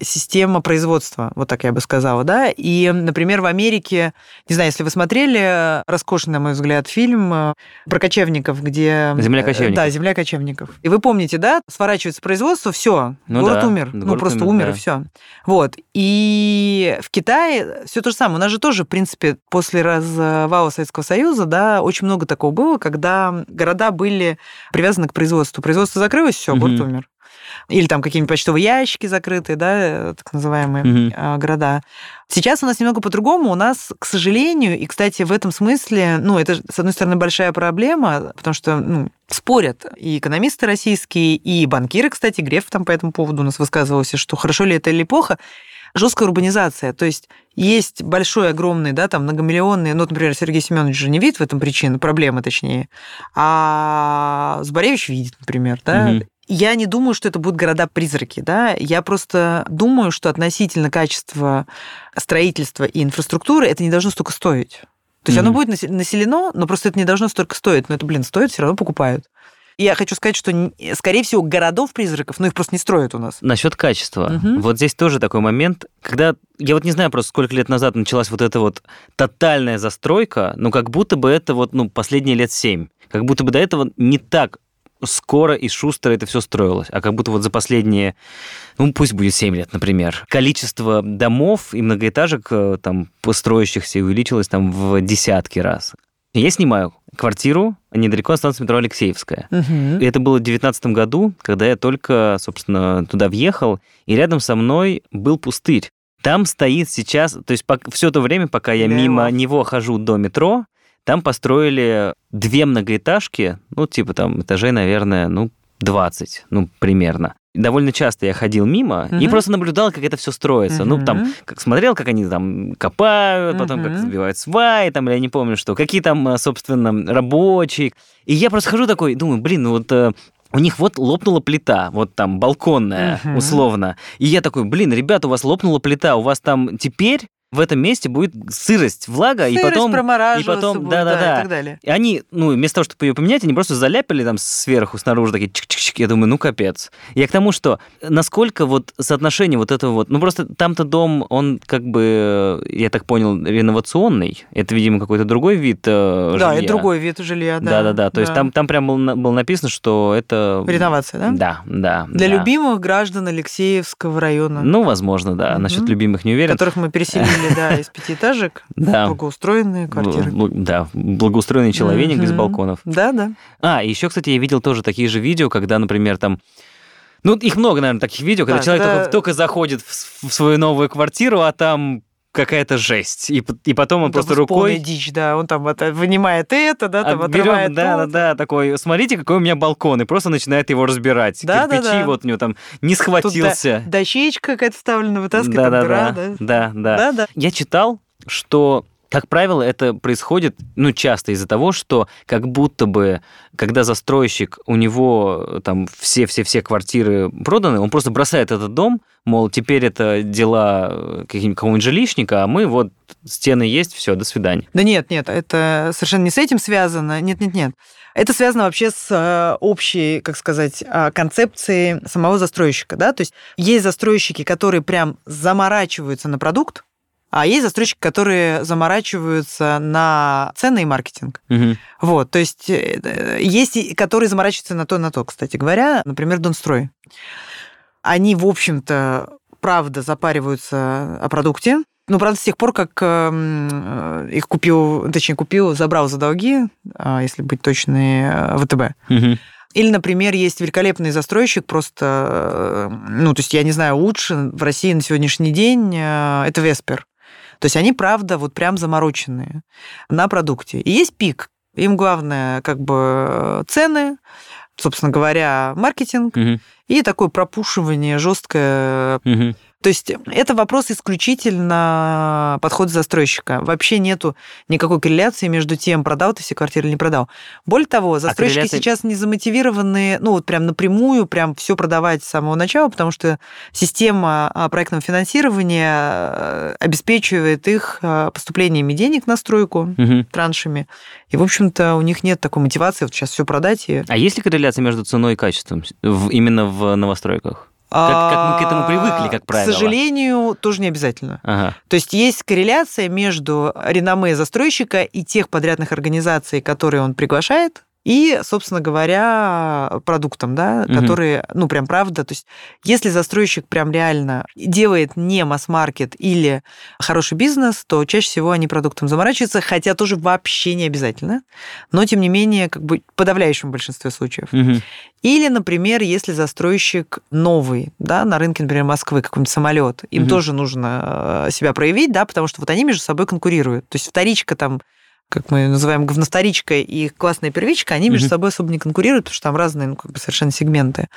система производства, вот так я бы сказала, да. И, например, в Америке, не знаю, если вы смотрели роскошный, на мой взгляд, фильм э, про кочевников, где... Земля э, кочевников. Да, земля кочевников. И вы помните, да, сворачивается производство, все, ну город да, умер, город ну просто умер, умер да. и все. Вот. И в Китае все то же самое. У нас же тоже, в принципе, после развала Советского Союза, да, очень много такого было, когда города были привязаны к производству. Производство закрылось, все, угу. город умер или там какие-нибудь почтовые ящики закрытые, да, так называемые mm-hmm. города. Сейчас у нас немного по-другому. У нас, к сожалению, и, кстати, в этом смысле, ну, это, с одной стороны, большая проблема, потому что, ну, спорят и экономисты российские, и банкиры, кстати, Греф там по этому поводу у нас высказывался, что хорошо ли это или плохо жесткая урбанизация. То есть есть большой, огромный, да, там многомиллионный, ну, например, Сергей Семенович же не видит в этом причины, проблемы точнее, а Зборевич видит, например, да, угу. Я не думаю, что это будут города-призраки, да. Я просто думаю, что относительно качества строительства и инфраструктуры это не должно столько стоить. То есть mm-hmm. оно будет населено, но просто это не должно столько стоить. Но это, блин, стоит, все равно покупают. Я хочу сказать, что, скорее всего, городов-призраков, ну, их просто не строят у нас. Насчет качества. Угу. Вот здесь тоже такой момент, когда... Я вот не знаю просто, сколько лет назад началась вот эта вот тотальная застройка, но как будто бы это вот, ну, последние лет семь. Как будто бы до этого не так скоро и шустро это все строилось, а как будто вот за последние, ну пусть будет 7 лет, например, количество домов и многоэтажек э, там построящихся увеличилось там в десятки раз. Я снимаю квартиру недалеко от станции метро Алексеевская. Угу. И это было в 2019 году, когда я только, собственно, туда въехал, и рядом со мной был пустырь. Там стоит сейчас, то есть все то время, пока я мимо него хожу до метро, там построили две многоэтажки, ну, типа там этажей, наверное, ну, 20, ну, примерно. Довольно часто я ходил мимо угу. и просто наблюдал, как это все строится. Угу. Ну, там, как смотрел, как они там копают, потом угу. как забивают сваи, там, или я не помню что, какие там, собственно, рабочие. И я просто хожу такой, думаю, блин, ну вот э, у них вот лопнула плита, вот там балконная, uh-huh. условно. И я такой, блин, ребята, у вас лопнула плита, у вас там теперь в этом месте будет сырость, влага, сырость, и потом... и потом, да, да, да, и так далее. И они, ну, вместо того, чтобы ее поменять, они просто заляпали там сверху, снаружи, такие чик-чик-чик. Я думаю, ну, капец. Я к тому, что насколько вот соотношение вот этого вот... Ну, просто там-то дом, он как бы, я так понял, реновационный. Это, видимо, какой-то другой вид э, жилья. Да, это другой вид жилья, да. Да-да-да. То да. есть там, там прям было, было написано, что это... Реновация, да? Да, да. Для да. любимых граждан Алексеевского района. Ну, возможно, да. Угу. Насчет любимых не уверен. Которых мы переселили, да, из пяти этажек, да. благоустроенные квартиры. Да, благоустроенный человек без балконов. Да, да. А, еще, кстати, я видел тоже такие же видео, когда, например, там ну, их много, наверное, таких видео, когда да, человек да. только, только заходит в, в свою новую квартиру, а там какая-то жесть. И, и потом он, он просто рукой... дичь, да. Он там это, вынимает это, да, там берем, отрывает Да, да, да, такой, смотрите, какой у меня балкон, и просто начинает его разбирать. Да, Кирпичи да, да. вот у него там не схватился. Тут дощечка какая-то вставлена, вытаскивает, да, да, дыра, да, да. Да, да. да, да. Я читал, что как правило, это происходит, ну, часто из-за того, что как будто бы, когда застройщик, у него там все-все-все квартиры проданы, он просто бросает этот дом, мол, теперь это дела какого-нибудь жилищника, а мы вот, стены есть, все, до свидания. Да нет, нет, это совершенно не с этим связано, нет-нет-нет. Это связано вообще с э, общей, как сказать, э, концепцией самого застройщика, да, то есть есть застройщики, которые прям заморачиваются на продукт, а есть застройщики, которые заморачиваются на цены и маркетинг. Угу. Вот, то есть э, есть, которые заморачиваются на то, на то, кстати говоря, например, Донстрой. Они, в общем-то, правда запариваются о продукте, ну, правда, с тех пор, как э, их купил, точнее, купил, забрал за долги, э, если быть точной, э, ВТБ. Угу. Или, например, есть великолепный застройщик, просто, ну, то есть, я не знаю, лучше в России на сегодняшний день, это Веспер. То есть они, правда, вот прям замороченные на продукте. И есть пик. Им главное как бы цены, собственно говоря, маркетинг. Угу. и такое пропушивание жесткое. Мгм. То есть это вопрос исключительно подхода застройщика. Вообще нету никакой корреляции между тем, продал ты все квартиры или не продал. Более того, застройщики корреляция- сейчас не замотивированы, ну вот прям напрямую, прям все продавать с самого начала, потому что система а, проектного финансирования э, обеспечивает их э, поступлениями денег на стройку, Мгм. траншами. И, в общем-то, у них нет такой мотивации вот сейчас все продать и А есть ли корреляция между ценой и качеством в- именно в новостройках? Как- как мы к этому привыкли, как правило. К сожалению, тоже не обязательно. Ага. То есть есть корреляция между реноме застройщика и тех подрядных организаций, которые он приглашает, и, собственно говоря, продуктом, да, Мгм. которые, ну, прям правда. То есть если застройщик прям реально делает не масс-маркет или хороший бизнес, то чаще всего они продуктом заморачиваются, хотя тоже вообще не обязательно. Но, тем не менее, как бы в подавляющем большинстве случаев. Мгм. Или, например, если застройщик новый, да, на рынке, например, Москвы, какой-нибудь самолет, им Мгм. тоже нужно э, себя проявить, да, потому что вот они между собой конкурируют. То есть вторичка там как мы называем говновторичка и классная первичка, они между Мгм. собой особо не конкурируют, потому что там разные, ну, как бы совершенно сегменты.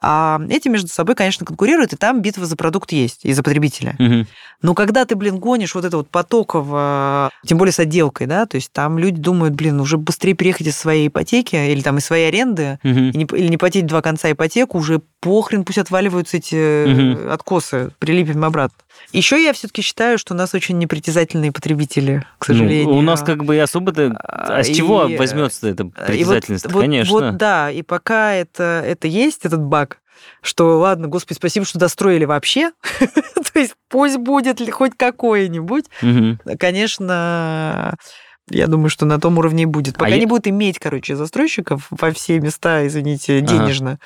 А эти между собой, конечно, конкурируют, и там битва за продукт есть, и за потребителя. Мгм. Но когда ты, блин, гонишь вот это вот потоково, тем более с отделкой, да, то есть там люди думают, блин, уже быстрее приехать из своей ипотеки или там из своей аренды, Мгм. и не- или не платить два конца ипотеку, уже похрен, пусть отваливаются эти Мгм. откосы, прилепим обратно. Еще я все-таки считаю, что у нас очень непритязательные потребители, к Ну, сожалению. у нас как бы и особо-то... А с И, чего э, возьмется эта И вот- притязательность? вот, Конечно. Вот, да, и пока это, это есть, этот баг, что, ладно, господи, спасибо, что достроили вообще, то есть пусть будет ли хоть какое-нибудь, Мгм. конечно, я думаю, что на том уровне и будет. Пока А я- не будут иметь, короче, застройщиков во все места, извините, денежно.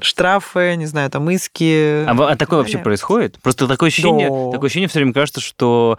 Штрафы, не знаю, там иски. А, а такое вообще происходит? Просто такое ощущение, Да. такое ощущение все время кажется, что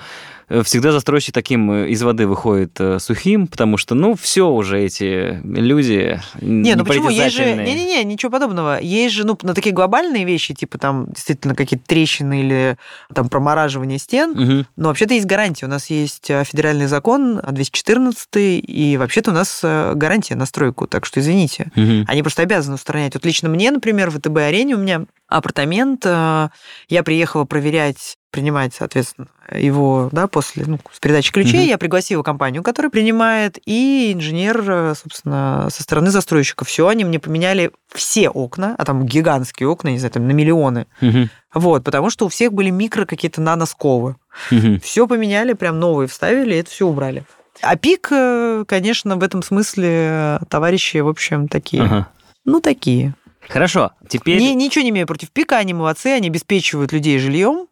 всегда застройщик таким э, из воды выходит э, сухим, потому что, ну, все уже эти люди Не, ну почему? Есть же... Не-не-не, ничего подобного. Есть же, ну, на такие глобальные вещи, типа там действительно какие-то трещины или там промораживание стен, Мгм. но вообще-то есть гарантия. У нас есть э, федеральный закон а, 214, и вообще-то у нас э, гарантия на стройку, так что извините. Мгм. Они просто обязаны устранять. Вот лично мне, например, в ВТБ-арене у меня апартамент, э, я приехала проверять, принимать, соответственно, его, да, после, ну, с передачи ключей, Мгм. я пригласила компанию, которая принимает, и инженер, э, собственно, со стороны застройщика. Все, они мне поменяли все окна, а там гигантские окна, не знаю, там на миллионы. Мгм. Вот, потому что у всех были микро какие-то наносколы. Мгм. Все поменяли, прям новые вставили, и это все убрали. А пик, э, конечно, в этом смысле э, товарищи, в общем, такие. Ага. Ну, такие. Хорошо, теперь... Ни- ничего не имею против пика, они молодцы, они обеспечивают людей жильем.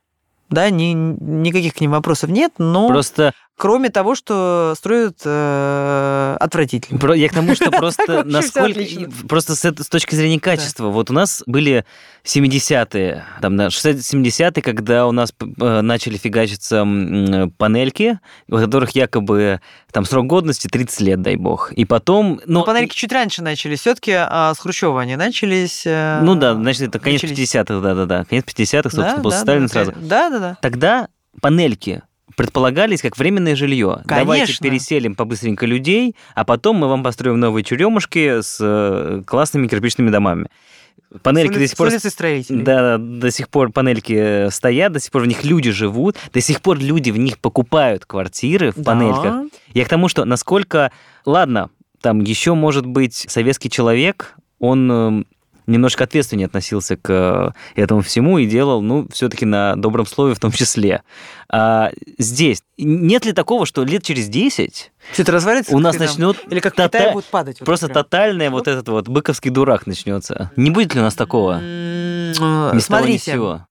Да, ни, никаких к ним вопросов нет, но Просто кроме того, что строят э, отвратительно. Я к тому, что просто насколько... Просто с, точки зрения качества. Вот у нас были 70-е, там, да, 60-70-е, когда у нас э, начали фигачиться м, панельки, у которых якобы там срок годности 30 лет, дай бог. И потом... Но Ну, панельки чуть раньше начались. Все-таки с Хрущева они начались. э, ну да, значит, это конец начались. 50-х, да-да-да. Конец 50-х, собственно, после Сталина сразу. Да, да, да. Тогда панельки предполагались как временное жилье. Давайте Конечно. переселим побыстренько людей, а потом мы вам построим новые черемушки с э, классными кирпичными домами. Панельки С до сих пор... строителей. Да, до сих пор панельки э, стоят, до сих пор в них люди живут, до сих пор люди в них покупают квартиры в Да. панельках. Я к тому, что насколько... Ладно, там еще может быть советский человек, он э, немножко ответственнее относился к э, этому всему и делал, ну, все-таки на добром слове в том числе. А здесь нет ли такого, что лет через 10 Все это развалится? у нас начнет Или как тота- Китае будет падать? просто прям. тотальный вот этот вот быковский дурак начнется? Не будет ли у нас такого? Ни с того, ни с Смотрите, сего.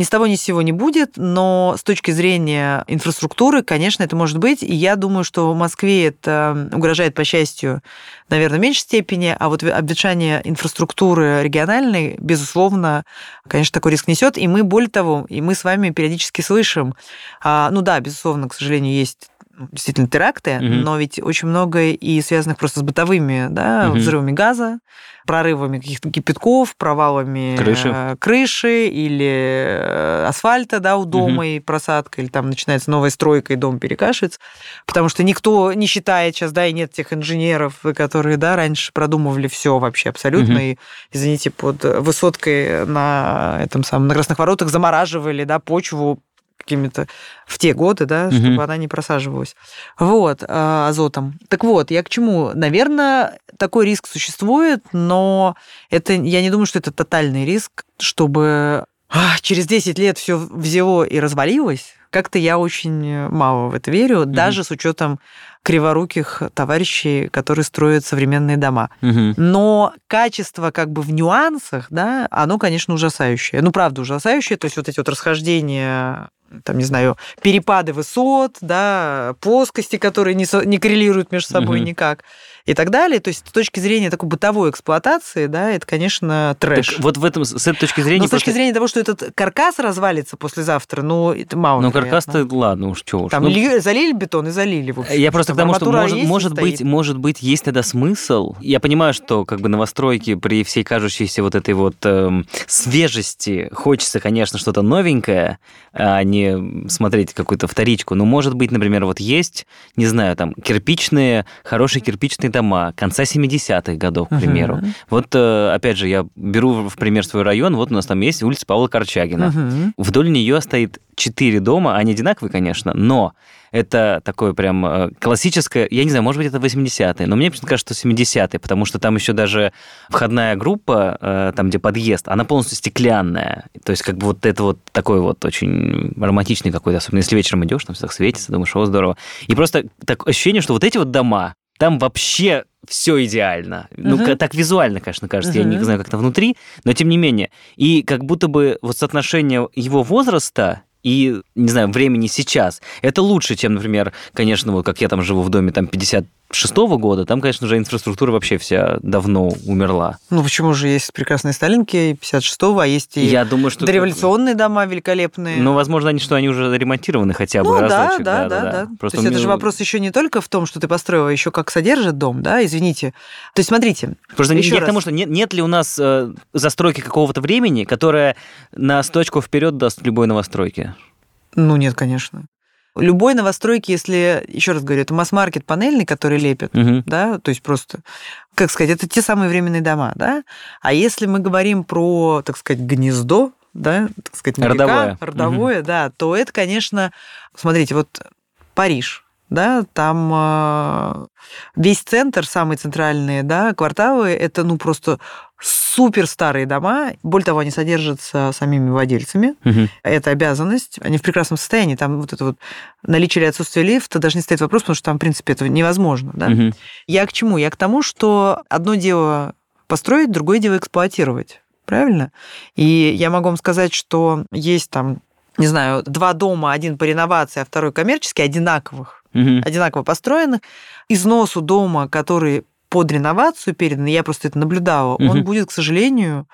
Ни с того ни с сего не будет, но с точки зрения инфраструктуры, конечно, это может быть. И я думаю, что в Москве это угрожает, по счастью, наверное, в меньшей степени, а вот обветшание инфраструктуры региональной, безусловно, конечно, такой риск несет. И мы, более того, и мы с вами периодически слышим, а, ну да, безусловно, к сожалению, есть действительно теракты, Мгм. но ведь очень много и связанных просто с бытовыми, да, Мгм. взрывами газа, прорывами каких-то кипятков, провалами Крыши. э, крыши или э, асфальта, да, у дома и просадка, или там начинается новая стройка, и дом перекашивается, потому что никто не считает сейчас, да, и нет тех инженеров, которые, да, раньше продумывали все вообще абсолютно, Мгм. и, извините, под высоткой на этом самом, на Красных Воротах замораживали, да, почву какими-то в те годы, да, Мгм. чтобы она не просаживалась. Вот, а, азотом. Так вот, я к чему? Наверное, такой риск существует, но это, я не думаю, что это тотальный риск, чтобы а, через 10 лет все взяло и развалилось. Как-то я очень мало в это верю, даже с учетом криворуких товарищей, которые строят современные дома. Мгм. Но качество как бы в нюансах, да, оно, конечно, ужасающее. Ну, правда, ужасающее. То есть вот эти вот расхождения там, не знаю, перепады высот, да, плоскости, которые не, со- не коррелируют между собой Мгм. никак и так далее. То есть с точки зрения такой бытовой эксплуатации, да, это, конечно, трэш. Так вот в этом, с этой точки зрения... Но с точки зрения того, что этот каркас развалится послезавтра, ну, это мало Ну, каркас-то, ладно уж, чего уж. Там Ну, ли- залили бетон и залили. В общем, Я просто к тому, что может, есть может быть, стоит. может быть, есть тогда смысл. Я понимаю, что как бы новостройки при всей кажущейся вот этой вот эм, свежести хочется, конечно, что-то новенькое, а не смотреть какую-то вторичку. Но может быть, например, вот есть, не знаю, там кирпичные, хорошие кирпичные дома конца 70-х годов, к примеру. Вот, э, опять же, я беру в пример свой район. Вот у нас там есть улица Павла Корчагина. Мгм. Вдоль нее стоит четыре дома, они одинаковые, конечно, но это такое прям э, классическое, я не знаю, может быть, это 80-е, но мне почему-то кажется, что 70-е, потому что там еще даже входная группа, э, там, где подъезд, она полностью стеклянная. То есть, как бы вот это вот такой вот очень романтичный какой-то, особенно если вечером идешь, там все так светится, думаешь, о, здорово. И просто так ощущение, что вот эти вот дома, там вообще все идеально. Ну, Мгм. ка- так визуально, конечно, кажется. Я не знаю, как это внутри, но тем не менее. И как будто бы вот соотношение его возраста и, не знаю, времени сейчас, это лучше, чем, например, конечно, вот как я там живу в доме там 56 года, там, конечно, уже инфраструктура вообще вся давно умерла. Ну, почему же есть прекрасные Сталинки 56-го, а есть и я думаю, что... дореволюционные дома великолепные. Ну, возможно, они что, они уже ремонтированы хотя бы Ну, да, разочек. да, да, да. Просто То есть это же вопрос еще не только в том, что ты построил, а еще как содержит дом, да, извините. То есть смотрите, Просто Еще я к раз. тому, что нет, нет ли у нас э, застройки какого-то времени, которая на сточку вперед даст любой новостройке? ну нет, конечно. Любой новостройки, если, еще раз говорю, это масс-маркет панельный, который лепят, Мгм. да, то есть просто, как сказать, это те самые временные дома, да. А если мы говорим про, так сказать, гнездо, да, так сказать, моряка, Родовое. родовое, да, то это, конечно, смотрите, вот Париж, да, там э, весь центр, самые центральные, да, кварталы, это, ну, просто супер старые дома. Более того, они содержатся самими владельцами. Мгм. Это обязанность. Они в прекрасном состоянии. Там вот это вот наличие или отсутствие лифта даже не стоит вопрос, потому что там, в принципе, это невозможно. Да? Мгм. Я к чему? Я к тому, что одно дело построить, другое дело эксплуатировать. Правильно? И я могу вам сказать, что есть там, не знаю, два дома, один по реновации, а второй коммерческий, одинаковых, Мгм. одинаково построенных. Износу дома, который под реновацию передан, я просто это наблюдала, он Мгм. будет, к сожалению,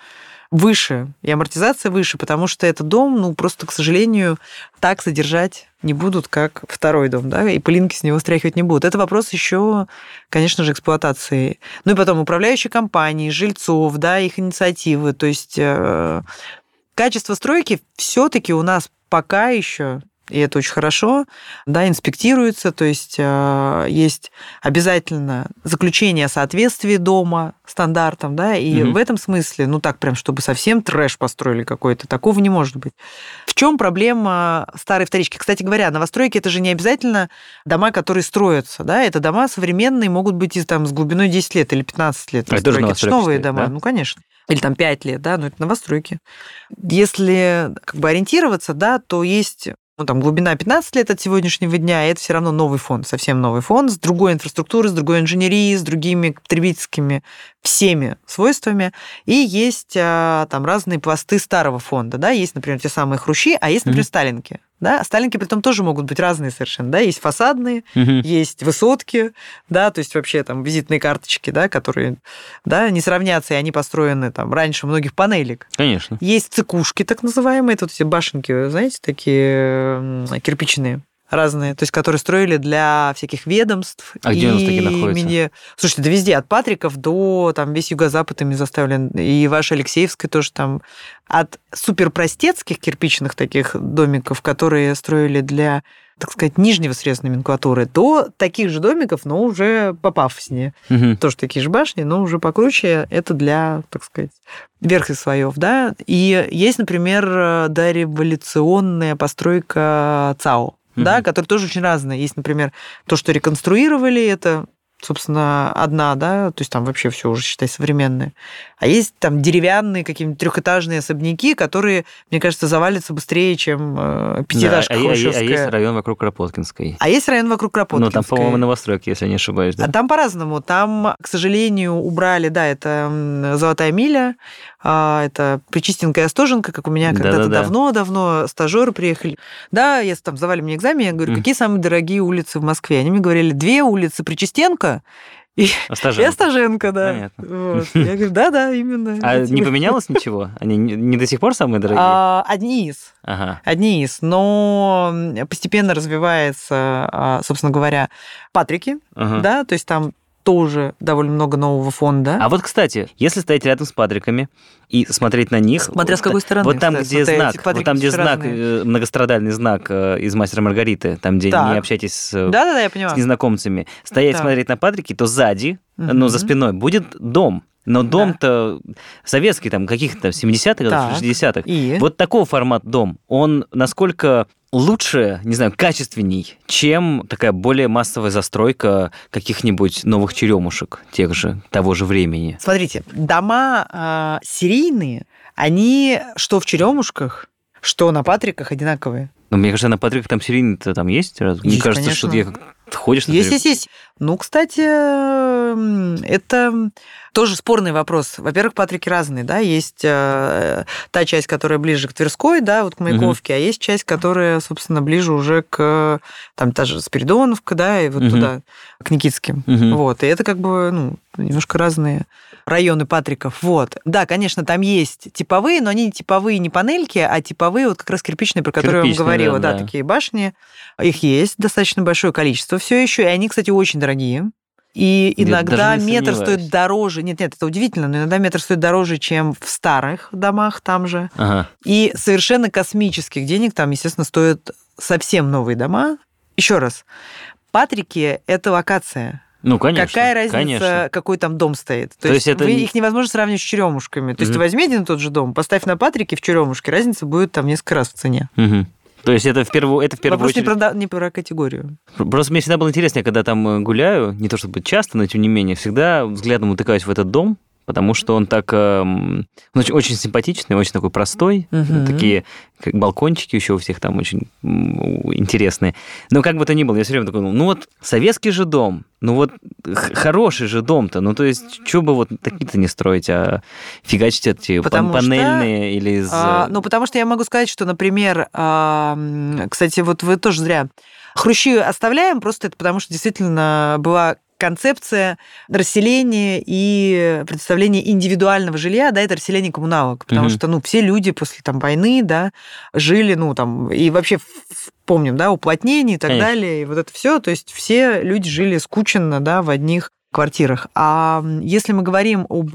выше, и амортизация выше, потому что этот дом, ну, просто, к сожалению, так содержать не будут, как второй дом, да, и пылинки с него стряхивать не будут. Это вопрос еще, конечно же, эксплуатации. Ну и потом управляющие компании, жильцов, да, их инициативы. То есть э, качество стройки все-таки у нас пока еще и это очень хорошо, да, инспектируется, то есть э, есть обязательно заключение о соответствии дома стандартам, да, и Мгм. в этом смысле, ну так прям, чтобы совсем трэш построили какой-то, такого не может быть. В чем проблема старой вторички? Кстати говоря, новостройки это же не обязательно дома, которые строятся, да, это дома современные, могут быть и там с глубиной 10 лет или 15 лет. А это тоже новостройки. Это ж новостройки новые дома, да? ну конечно. Или там 5 лет, да, но это новостройки. Если как бы ориентироваться, да, то есть ну, там, глубина 15 лет от сегодняшнего дня, и это все равно новый фонд, совсем новый фонд, с другой инфраструктурой, с другой инженерией, с другими потребительскими всеми свойствами. И есть а, там разные пласты старого фонда, да, есть, например, те самые хрущи, а есть, например, Мгм. сталинки. Да, сталинки при том тоже могут быть разные совершенно, да, есть фасадные, Мгм. есть высотки, да, то есть вообще там визитные карточки, да, которые, да, не сравнятся, и они построены там раньше многих панелек. Конечно. Есть цикушки, так называемые, вот эти башенки, знаете, такие кирпичные. Разные, то есть которые строили для всяких ведомств. А где у нас такие находятся? Слушайте, да везде, от Патриков до там весь юго-запад ими заставлен, и ваш Алексеевский тоже там. От суперпростецких кирпичных таких домиков, которые строили для так сказать, нижнего среза номенклатуры, до таких же домиков, но уже попафоснее. Мгм. Тоже такие же башни, но уже покруче. Это для, так сказать, верхних слоев, да. И есть, например, дореволюционная постройка ЦАО, да, Мгм. которые тоже очень разные. Есть, например, то, что реконструировали, это собственно, одна, да, то есть там вообще все уже, считай, современное. А есть там деревянные какие-нибудь трехэтажные особняки, которые, мне кажется, завалятся быстрее, чем э, пятиэтажка Да, а, а- а есть район вокруг Кропоткинской. А есть район вокруг Кропоткинской. Ну, там, по-моему, новостройки, если я не ошибаюсь, да? А там по-разному. Там, к сожалению, убрали, да, это Золотая миля, а, это Причистенка и Остоженка, как у меня когда-то давно-давно стажеры приехали. Да, если там завали мне экзамен, я говорю, какие самые дорогие улицы в Москве? Они мне говорили, две улицы Причистенка и, и Остаженко. Да. Понятно. Вот. Я говорю, да-да, именно. А не поменялось ничего? Они не, не до сих пор самые дорогие? А, Одни из. Ага. Одни из. Но постепенно развивается, а, собственно говоря, Патрики, ага. да, то есть там тоже довольно много нового фонда. А вот, кстати, если стоять рядом с Патриками и смотреть на них... Смотря с вот- какой стороны, Вот там, кстати, где смотря, знак, вот там, где знак, разные. э, многострадальный знак э, из «Мастера Маргариты», там, где Так. не общайтесь с, э, Да-да-да, я поняла. с незнакомцами, стоять, Так. смотреть на Патрики, то сзади, ну, за спиной, будет дом. Но дом-то советский, там, каких-то 70-х годов, Так. 60-х. И? Вот такого формат дом, он насколько лучше, не знаю, качественней, чем такая более массовая застройка каких-нибудь новых черемушек тех же, того же времени. Смотрите, дома а, серийные, они что в черемушках, что на Патриках одинаковые. Но мне кажется, на Патриках там серийный-то там есть? Раз- Мне Есть, кажется, что конечно. я как ходишь... на Есть, есть, есть. Ну, кстати, это тоже спорный вопрос. Во-первых, Патрики разные, да, есть э, та часть, которая ближе к Тверской, да, вот к Маяковке, а есть часть, которая, собственно, ближе уже к, там, та же Спиридоновка, да, и вот Мгм. туда, к Никитским. Мгм. Вот, и это как бы, ну, немножко разные районы Патриков. Вот. Да, конечно, там есть типовые, но они не типовые не панельки, а типовые вот как раз кирпичные, про которые я вам Кирпичные, говорила. да, Да, да. такие башни. Их есть достаточно большое количество все еще, и они, кстати, очень дорогие. И Я иногда метр стоит дороже. Нет, нет, это удивительно, но иногда метр стоит дороже, чем в старых домах там же. Ага. И совершенно космических денег там, естественно, стоят совсем новые дома. Еще раз, Патрики – это локация. Ну, конечно. Какая разница, Конечно. какой там дом стоит? То, То есть, есть это вы, их невозможно сравнивать с черемушками. То есть Мгм. возьми один и тот же дом, поставь на Патрике в черемушке, разница будет там несколько раз в цене. Мгм. То есть это в первую, это в первую Вопрос не очередь... про, да- не про категорию. Просто мне всегда было интересно, я когда там э, гуляю, не то чтобы часто, но тем не менее, всегда взглядом утыкаюсь в этот дом, потому что он так эм, он очень, очень симпатичный, очень такой простой, Мгм. такие как балкончики еще у всех там очень интересные. Но как бы то ни было, я все время такой, ну вот советский же дом, ну вот хороший же дом-то, ну то есть что бы вот такие-то не строить, а фигачить эти Потому что, панельные или из... А, э, ну, потому что я могу сказать, что, например, а, кстати, вот вы тоже зря. Хрущи оставляем, просто это потому что действительно была концепция расселения и представления индивидуального жилья, да, это расселение коммуналок, потому Мгм. что, ну, все люди после там войны, да, жили, ну, там, и вообще помним, да, уплотнение и так Конечно. далее, и вот это все, то есть все люди жили скученно, да, в одних квартирах. А если мы говорим об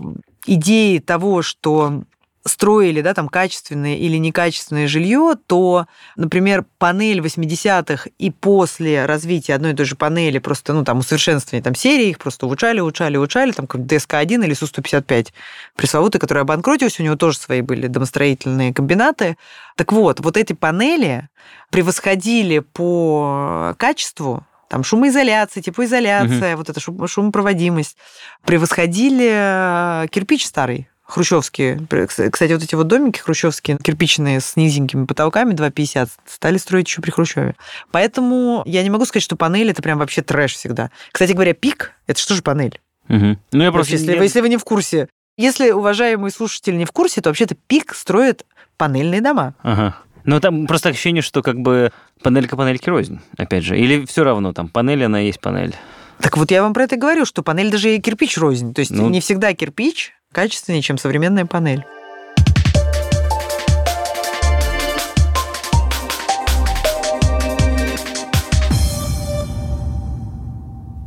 идее того, что строили, да, там качественное или некачественное жилье, то, например, панель 80-х и после развития одной и той же панели, просто, ну, там, усовершенствования там серии, их просто улучшали, улучшали, улучшали, там, как ДСК-1 или Су-155 пресловутый, который обанкротился, у него тоже свои были домостроительные комбинаты. Так вот, вот эти панели превосходили по качеству там шумоизоляция, теплоизоляция, вот эта шум- шумопроводимость, превосходили э, кирпич старый, хрущевские. Кстати, вот эти вот домики хрущевские, кирпичные с низенькими потолками 2,50, стали строить еще при Хрущеве. Поэтому я не могу сказать, что панель это прям вообще трэш всегда. Кстати говоря, пик – это что же панель? мгм. Ну я Просто если, я- если вы не в курсе. Если уважаемый слушатель не в курсе, то вообще-то пик строит панельные дома. Ага. Ну, там просто ощущение, что как бы панелька панельки рознь, опять же. Или все равно, там, панель, она есть панель. Так вот я вам про это говорю, что панель даже и кирпич рознь. То есть Ну- не всегда кирпич качественнее, чем современная панель.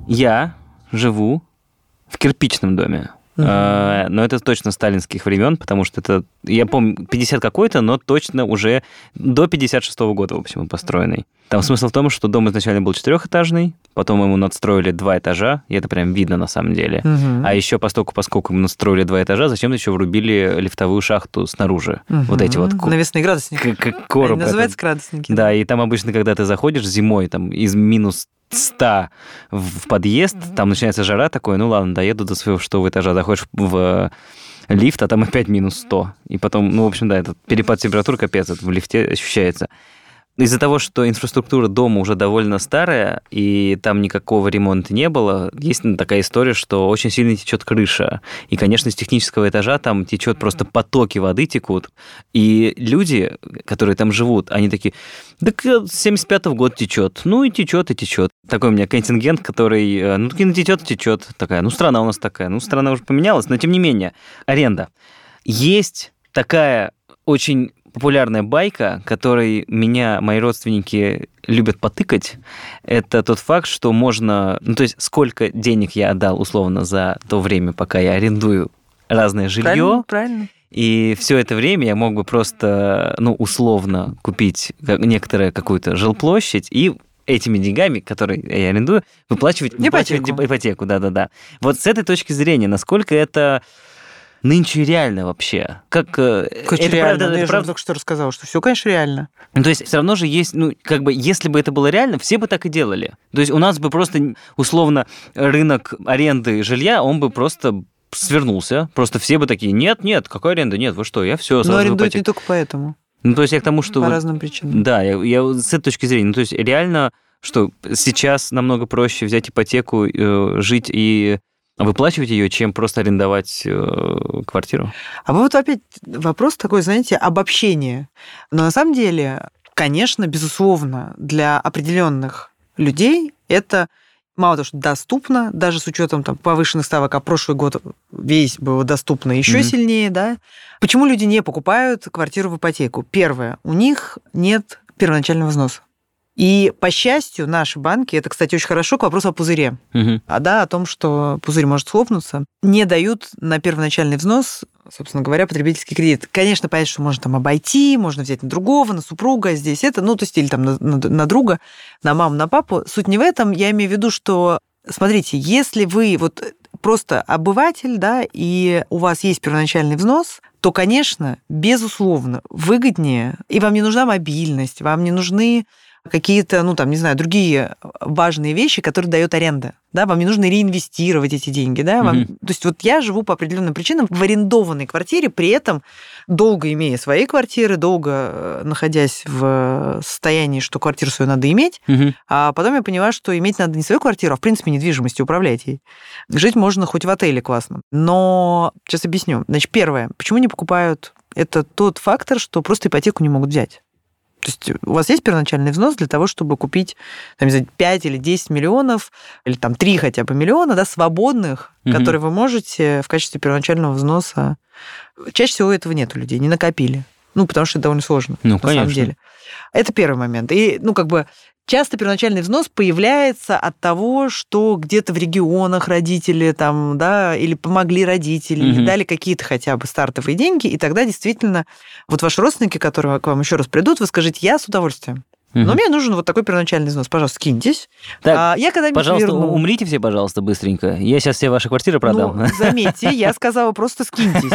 Я живу в кирпичном доме. Uh-huh. Но это точно сталинских времен, потому что это, я помню, 50 какой-то, но точно уже до 56 -го года, в общем, построенный. Там смысл в том, что дом изначально был четырехэтажный, потом ему надстроили два этажа, и это прям видно на самом деле. Угу. А еще поскольку, поскольку ему надстроили два этажа, зачем еще врубили лифтовую шахту снаружи. Угу. Вот эти вот... Навесные градусники. Как короб. Называется градусники. Да, и там обычно, когда ты заходишь зимой, там из минус 100 в подъезд, там начинается жара такой, ну ладно, доеду до своего шестого этажа, заходишь в лифт, а там опять минус 100. И потом, ну, в общем, да, этот перепад температуры капец, это в лифте ощущается. Из-за того, что инфраструктура дома уже довольно старая, и там никакого ремонта не было, есть такая история, что очень сильно течет крыша. И, конечно, с технического этажа там течет просто потоки воды текут. И люди, которые там живут, они такие, так с 75-го года течет. Ну и течет, и течет. Такой у меня контингент, который, э, ну, таки течет, течет. Такая, ну, страна у нас такая. Ну, страна уже поменялась, но тем не менее, аренда. Есть такая очень популярная байка, которой меня мои родственники любят потыкать, это тот факт, что можно... Ну, то есть, сколько денег я отдал, условно, за то время, пока я арендую разное жилье. Правильно, правильно. И все это время я мог бы просто, ну, условно купить некоторую какую-то жилплощадь и этими деньгами, которые я арендую, выплачивать ипотеку. Выплачивать ипотеку, да-да-да. Вот с этой точки зрения, насколько это нынче реально вообще? Как, э, Конечно, это реально. Правда, ну, я правда... только что рассказал, что все, конечно, реально. Ну, то есть все равно же есть, ну, как бы, если бы это было реально, все бы так и делали. То есть у нас бы просто, условно, рынок аренды жилья, он бы просто свернулся. Просто все бы такие, нет, нет, какой аренда? Нет, вы что, я все сразу Но арендуют не только поэтому. Ну, то есть я к тому, что... По разным причинам. Да, я, я с этой точки зрения, ну, то есть реально, что сейчас намного проще взять ипотеку, э, жить и выплачивать ее, чем просто арендовать э, квартиру. А вот опять вопрос такой, знаете, обобщение. Но на самом деле, конечно, безусловно, для определенных людей это мало того, что доступно, даже с учетом там, повышенных ставок, а прошлый год весь был доступно еще mm-hmm. сильнее, да. Почему люди не покупают квартиру в ипотеку? Первое, у них нет первоначального взноса. И, по счастью, наши банки, это, кстати, очень хорошо к вопросу о пузыре, угу. а да, о том, что пузырь может схлопнуться, не дают на первоначальный взнос, собственно говоря, потребительский кредит. Конечно, понятно, что можно там обойти, можно взять на другого, на супруга, здесь это, ну, то есть или там на, на, на друга, на маму, на папу. Суть не в этом, я имею в виду, что, смотрите, если вы вот просто обыватель, да, и у вас есть первоначальный взнос, то, конечно, безусловно, выгоднее, и вам не нужна мобильность, вам не нужны какие-то, ну, там, не знаю, другие важные вещи, которые дает аренда. Да, вам не нужно реинвестировать эти деньги, да, вам... mm То есть вот я живу по определенным причинам в арендованной квартире, при этом долго имея свои квартиры, долго э, находясь в состоянии, что квартиру свою надо иметь, mm а потом я поняла, что иметь надо не свою квартиру, а в принципе недвижимостью управлять ей. Жить можно хоть в отеле классно. Но сейчас объясню. Значит, первое, почему не покупают это тот фактор, что просто ипотеку не могут взять. То есть у вас есть первоначальный взнос для того, чтобы купить там, не знаю, 5 или 10 миллионов, или там 3 хотя бы миллиона, да, свободных, угу. которые вы можете в качестве первоначального взноса. Чаще всего этого нет у людей, не накопили. Ну, потому что это довольно сложно, ну, на конечно. самом деле. Это первый момент. И, ну, как бы Часто первоначальный взнос появляется от того, что где-то в регионах родители там, да, или помогли родители, угу. или дали какие-то хотя бы стартовые деньги, и тогда действительно вот ваши родственники, которые к вам еще раз придут, вы скажете, я с удовольствием. Но мне нужен вот такой первоначальный взнос. Пожалуйста, скиньтесь. Так, а, я когда пожалуйста, верну... умрите все, пожалуйста, быстренько. Я сейчас все ваши квартиры продам. Ну, заметьте, я сказала просто скиньтесь.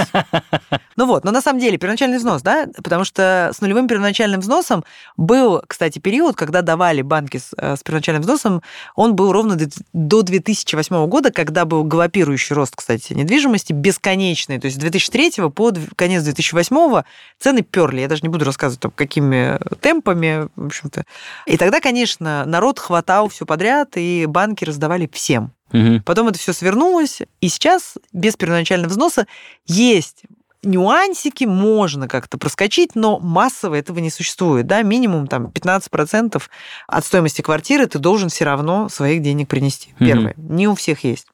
Ну вот, но на самом деле первоначальный взнос, да, потому что с нулевым первоначальным взносом был, кстати, период, когда давали банки с, э, с первоначальным взносом, он был ровно до 2008 года, когда был галопирующий рост, кстати, недвижимости, бесконечный. То есть с 2003 по конец 2008 цены перли. Я даже не буду рассказывать, там, какими темпами, в общем общем-то. И тогда, конечно, народ хватал все подряд, и банки раздавали всем. Угу. Потом это все свернулось, и сейчас без первоначального взноса есть нюансики можно как-то проскочить, но массово этого не существует. Да? Минимум там, 15% от стоимости квартиры ты должен все равно своих денег принести. Первое. Mm-hmm. Не у всех есть.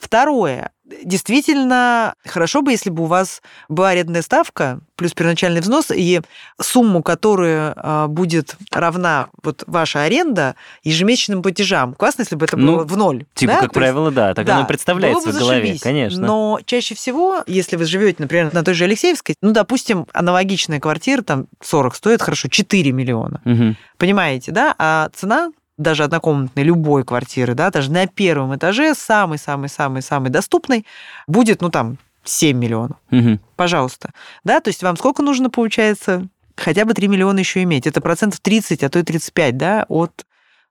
Второе. Действительно, хорошо бы, если бы у вас была арендная ставка плюс первоначальный взнос, и сумму, которая будет равна вот ваша аренда ежемесячным платежам. Классно, если бы это Ну, было в ноль. Типа, да? как То есть- правило, да, так да, оно представляется бы в голове, зашибись. конечно. Но чаще всего, если вы живете, например, на той же Алексеевской, ну, допустим, аналогичная квартира, там 40 стоит, хорошо, 4 миллиона. Мгм. Понимаете, да? А цена даже однокомнатной любой квартиры, да, даже на первом этаже, самый-самый-самый-самый доступный, будет, ну, там, 7 миллионов. Мгм. Пожалуйста. Да, то есть вам сколько нужно, получается, хотя бы 3 миллиона еще иметь? Это процентов 30, а то и 35, да, от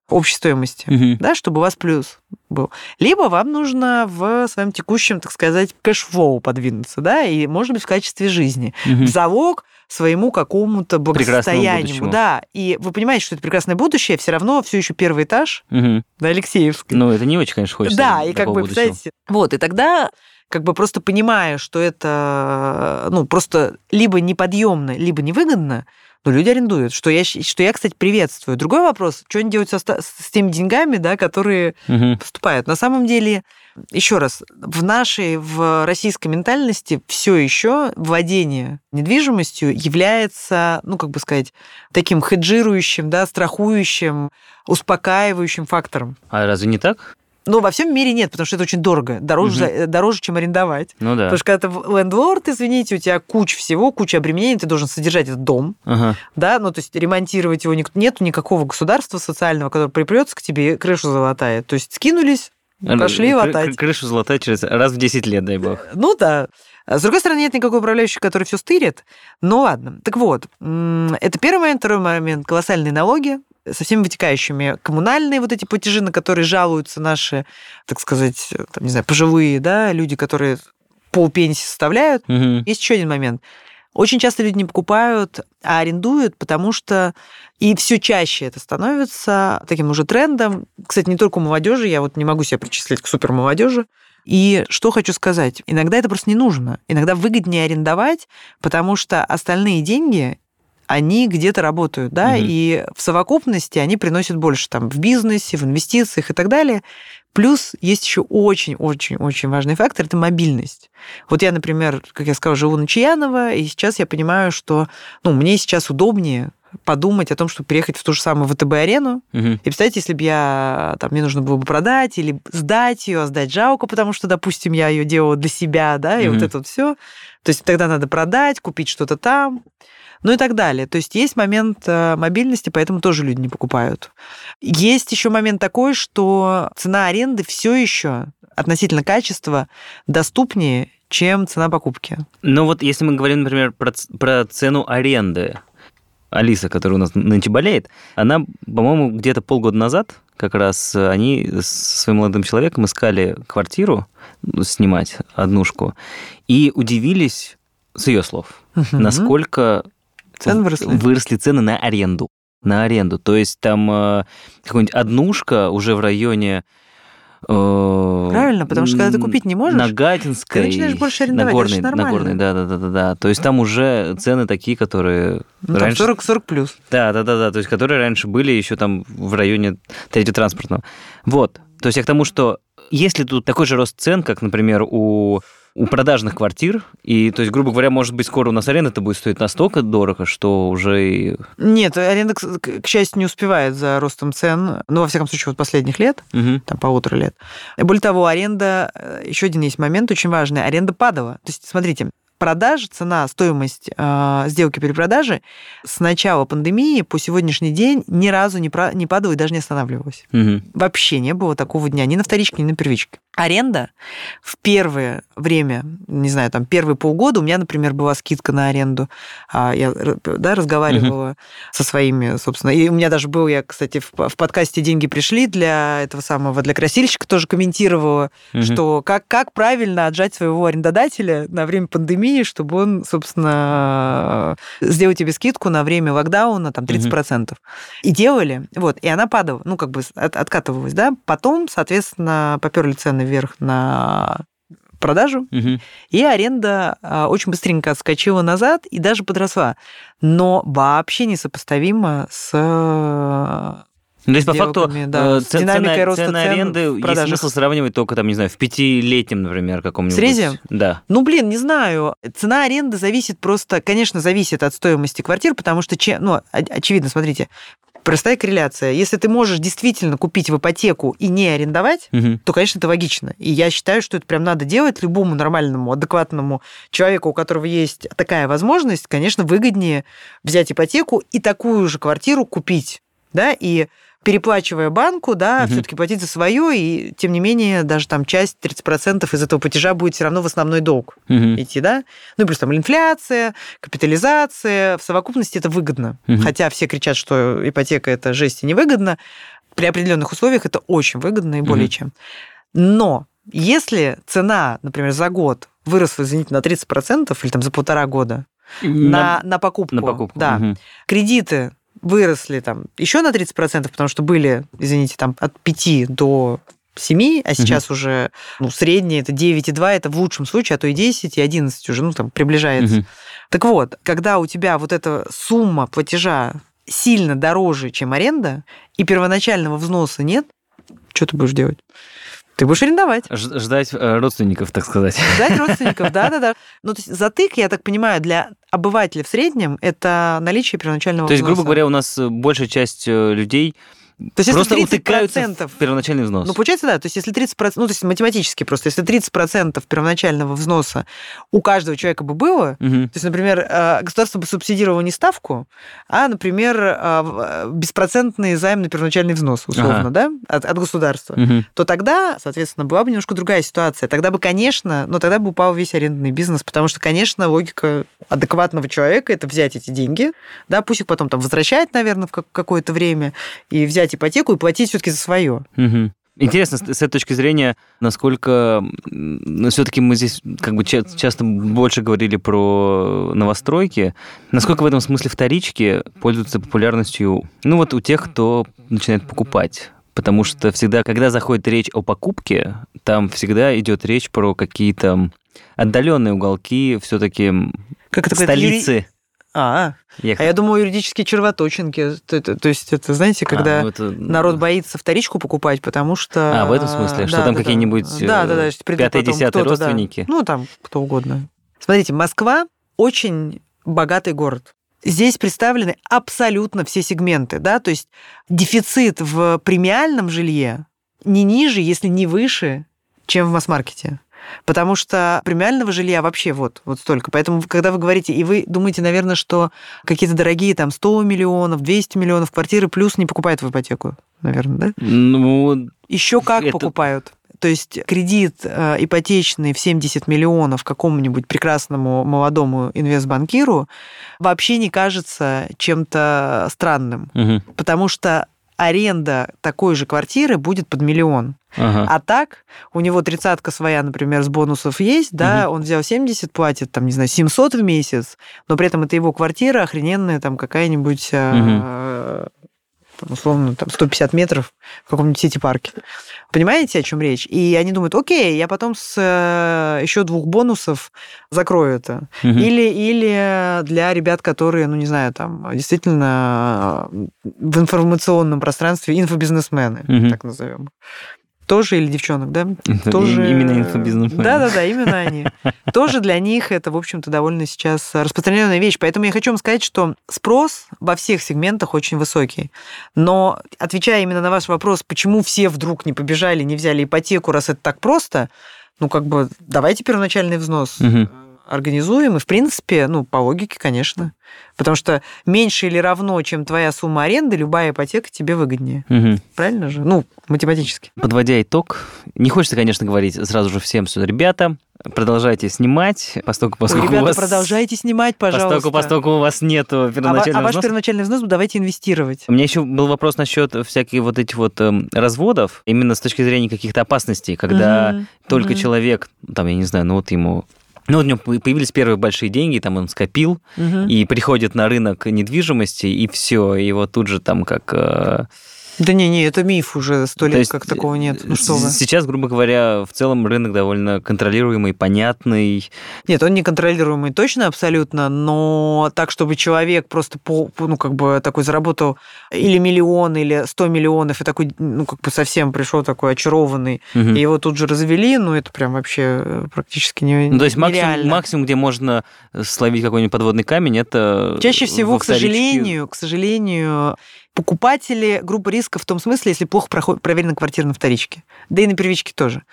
общей стоимости Мгм. да, чтобы у вас плюс был. Либо вам нужно в своем текущем, так сказать, cash flow подвинуться, да, и, может быть, в качестве жизни. Мгм. В залог своему какому-то благосостоянию. Да, и вы понимаете, что это прекрасное будущее, все равно все еще первый этаж Мгм. на Алексеевской. Ну, это не очень, конечно, хочется. Да, и как бы, будущего. вот, и тогда как бы просто понимая, что это, ну, просто либо неподъемно, либо невыгодно, но люди арендуют, что я, что я, кстати, приветствую. Другой вопрос, что они делают со, с теми деньгами, да, которые Мгм. поступают. На самом деле, еще раз, в нашей, в российской ментальности все еще владение недвижимостью является, ну, как бы сказать, таким хеджирующим, да, страхующим, успокаивающим фактором. А разве не так? Но во всем мире нет, потому что это очень дорого. Дороже, за- дороже чем арендовать. Ну да. Потому что когда ты лендлорд, извините, у тебя куча всего, куча обременений, ты должен содержать этот дом, Ага. да, ну, то есть ремонтировать его нету никакого государства социального, которое припрется к тебе и крышу залатает. То есть скинулись, пошли Кры- латать. кры- Крышу золотая через раз в 10 лет, дай бог. Ну да. С другой стороны, нет никакой управляющего, который все стырит. Ну ладно. Так вот, это первый момент. Второй момент – колоссальные налоги со всеми вытекающими. Коммунальные вот эти платежи, на которые жалуются наши, так сказать, там, не знаю, пожилые, да, люди, которые полпенсии составляют. Мгм. Есть еще один момент. Очень часто люди не покупают, а арендуют, потому что и все чаще это становится таким уже трендом. Кстати, не только у молодежи, я вот не могу себя причислить к супермолодежи. И что хочу сказать, иногда это просто не нужно. Иногда выгоднее арендовать, потому что остальные деньги они где-то работают, да, Мгм. и в совокупности они приносят больше там в бизнесе, в инвестициях и так далее. Плюс есть еще очень-очень-очень важный фактор – это мобильность. Вот я, например, как я сказала, живу на Чаянова, и сейчас я понимаю, что ну, мне сейчас удобнее подумать о том, чтобы переехать в ту же самую ВТБ-арену. Мгм. И представьте, если бы я, там, мне нужно было бы продать или сдать ее, а сдать жалко, потому что, допустим, я ее делала для себя, да, и Мгм. вот это вот все. То есть тогда надо продать, купить что-то там, ну и так далее. То есть есть момент э, мобильности, поэтому тоже люди не покупают. Есть еще момент такой, что цена аренды все еще относительно качества доступнее, чем цена покупки. Ну вот если мы говорим, например, про, про цену аренды, Алиса, которая у нас нынче болеет, она, по-моему, где-то полгода назад как раз э, они с своим молодым человеком искали квартиру ну, снимать, однушку, и удивились, с ее слов, Мгм. насколько Цены выросли. выросли цены на аренду. На аренду. То есть там э, какая-нибудь однушка уже в районе... э, Правильно, потому что когда ты купить не можешь, На Гатинской. ты начинаешь больше арендовать, это Нагорной, нормально. Нагорной, да, да, да, да, да. То есть там уже цены такие, которые ну, раньше... 40, 40 плюс. Да, да, да, да. То есть которые раньше были еще там в районе третьего транспортного. Вот. То есть я к тому, что если тут такой же рост цен, как, например, у продажных квартир, и, то есть, грубо говоря, может быть, скоро у нас аренда это будет стоить настолько дорого, что уже и... Нет, аренда, к счастью, не успевает за ростом цен, ну, во всяком случае, вот последних лет, Мгм. там, полутора лет. Более того, аренда, еще один есть момент очень важный, аренда падала. То есть, смотрите, продажа, цена, стоимость э, сделки перепродажи с начала пандемии по сегодняшний день ни разу не, про- не падала и даже не останавливалась. Мгм. Вообще не было такого дня ни на вторичке, ни на первичке. Аренда в первое время, не знаю, там первые полгода у меня, например, была скидка на аренду. А, Я да, разговаривала со своими, собственно. И у меня даже был, я, кстати, в, в подкасте «Деньги пришли» для этого самого, для красильщика тоже комментировала, Мгм. что как, как правильно отжать своего арендодателя на время пандемии, чтобы он, собственно, сделал тебе скидку на время локдауна, там, 30%. И делали, вот, и она падала, ну, как бы от- откатывалась, да. Потом, соответственно, поперли цены вверх на продажу, Мгм. и аренда а, очень быстренько отскочила назад и даже подросла. Но вообще несопоставимо с Ну, то есть, по факту, да, э, ц- динамикой цена, роста цена цен аренды в есть смысл сравнивать только, там, не знаю, в пятилетнем, например, каком-нибудь. срезе? Да. Ну, блин, не знаю. Цена аренды зависит просто, конечно, зависит от стоимости квартир, потому что, ну, очевидно, смотрите, простая корреляция. Если ты можешь действительно купить в ипотеку и не арендовать, Мгм. то, конечно, это логично. И я считаю, что это прям надо делать любому нормальному, адекватному человеку, у которого есть такая возможность, конечно, выгоднее взять ипотеку и такую же квартиру купить, да, и переплачивая банку, да, Мгм. все-таки платить за свое, и тем не менее даже там часть, 30% из этого платежа будет все равно в основной долг Мгм. идти, да? Ну и плюс там инфляция, капитализация, в совокупности это выгодно. Мгм. Хотя все кричат, что ипотека это жесть и невыгодно, при определенных условиях это очень выгодно и более Мгм. чем. Но если цена, например, за год выросла, извините, на 30% или там за полтора года на, на покупку, на покупку. да, Мгм. кредиты выросли там еще на 30%, потому что были, извините, там от 5 до 7, а сейчас уже ну, среднее это 9,2, это в лучшем случае, а то и 10, и 11 уже, ну, там, приближается. Мгм. Так вот, когда у тебя вот эта сумма платежа сильно дороже, чем аренда, и первоначального взноса нет, что ты будешь делать? Ты будешь арендовать. Ж- Ждать э, родственников, так сказать. Ждать родственников, да-да-да. Ну, то есть затык, я так понимаю, для обывателя в среднем это наличие первоначального То есть, грубо говоря, у нас э, большая часть э, людей То есть, если просто 30%, утыкаются в первоначальный взнос. Ну, получается, да. То есть, если 30%, ну, то есть математически просто, если 30% первоначального взноса у каждого человека бы было, Мгм. то есть, например, э, государство бы субсидировало не ставку, а, например, э, э, беспроцентный займ на первоначальный взнос, условно, Ага. да, от, от государства, Мгм. то тогда, соответственно, была бы немножко другая ситуация. Тогда бы, конечно, но тогда бы упал весь арендный бизнес, потому что, конечно, логика адекватного человека – это взять эти деньги, да, пусть их потом там возвращать, наверное, в как- какое-то время, и взять ипотеку и платить все-таки за свое. Мгм. Интересно, с этой точки зрения, насколько все-таки мы здесь как бы ча- часто больше говорили про новостройки, насколько в этом смысле вторички пользуются популярностью, ну вот у тех, кто начинает покупать. Потому что всегда, когда заходит речь о покупке, там всегда идет речь про какие-то отдаленные уголки, все-таки Как это говорят, юри- столицы. А, Я- а я думаю, юридические червоточинки. То, то- то есть это, знаете, когда А, ну это- народ боится вторичку покупать, потому что... А, в этом смысле? Что там какие-нибудь, э, Да, да, да. что придут пятые, потом десятые кто-то, да. родственники? Ну, там кто угодно. Смотрите, Москва очень богатый город. Здесь представлены абсолютно все сегменты, да, то есть дефицит в премиальном жилье не ниже, если не выше, чем в масс-маркете. Потому что премиального жилья вообще вот, вот столько. Поэтому, когда вы говорите, и вы думаете, наверное, что какие-то дорогие там 100 миллионов, 200 миллионов квартиры плюс не покупают в ипотеку, наверное, да? Ну, Еще как Это- покупают. То есть кредит э, ипотечный в 70 миллионов какому-нибудь прекрасному молодому инвестбанкиру вообще не кажется чем-то странным, мгм. потому что аренда такой же квартиры будет под миллион. Ага. А так, у него тридцатка своя, например, с бонусов есть, да, он взял 70, платит, там, не знаю, 700 в месяц, но при этом это его квартира охрененная, там, какая-нибудь, там, условно, там, 150 метров в каком-нибудь сити-парке. Понимаете, о чем речь? И они думают, окей, я потом с э, еще двух бонусов закрою это. Мгм. Или, или для ребят, которые, ну, не знаю, там, действительно э, в информационном пространстве инфобизнесмены, Мгм. так назовем. Тоже или девчонок, да? Тоже... им- Именно инфобизнесмены. Да-да-да, именно они. Тоже для них это, в общем-то, довольно сейчас распространенная вещь. Поэтому я хочу вам сказать, что спрос во всех сегментах очень высокий. Но, отвечая именно на ваш вопрос, почему все вдруг не побежали, не взяли ипотеку, раз это так просто, ну, как бы, давайте первоначальный взнос Мгм. Э, организуем. И, в принципе, ну, по логике, конечно. Потому что меньше или равно, чем твоя сумма аренды, любая ипотека тебе выгоднее. Мгм. Правильно же? Ну, математически. Подводя итог, не хочется, конечно, говорить сразу же всем, что, ребята, продолжайте снимать, поскольку, Ой, поскольку ребята, у вас... продолжайте снимать, пожалуйста. Поскольку, поскольку у вас нет А, первоначального а ваш взноса. первоначальный взнос давайте инвестировать. У меня еще был вопрос насчет всяких вот этих вот эм, разводов, именно с точки зрения каких-то опасностей, когда Мгм, только мгм. человек, там, я не знаю, ну вот ему... Ну, у него появились первые большие деньги, там он скопил, Мгм. и приходит на рынок недвижимости, и все, его тут же там как... э, Да не, не, это миф уже сто То лет, есть, как такого нет. Ну что вы. Сейчас, грубо говоря, в целом рынок довольно контролируемый, понятный. Нет, он неконтролируемый точно абсолютно, но так, чтобы человек просто, по, ну, как бы такой заработал или миллион, или сто миллионов, и такой, ну, как бы совсем пришел такой очарованный, Мгм. и его тут же развели, ну, это прям вообще э, практически не, Ну, то есть максимум, максимум, где можно словить какой-нибудь подводный камень, это Чаще всего, к сожалению, к сожалению, покупатели группа риска в том смысле, если плохо проход- проверена квартира на вторичке. Да и на первичке тоже.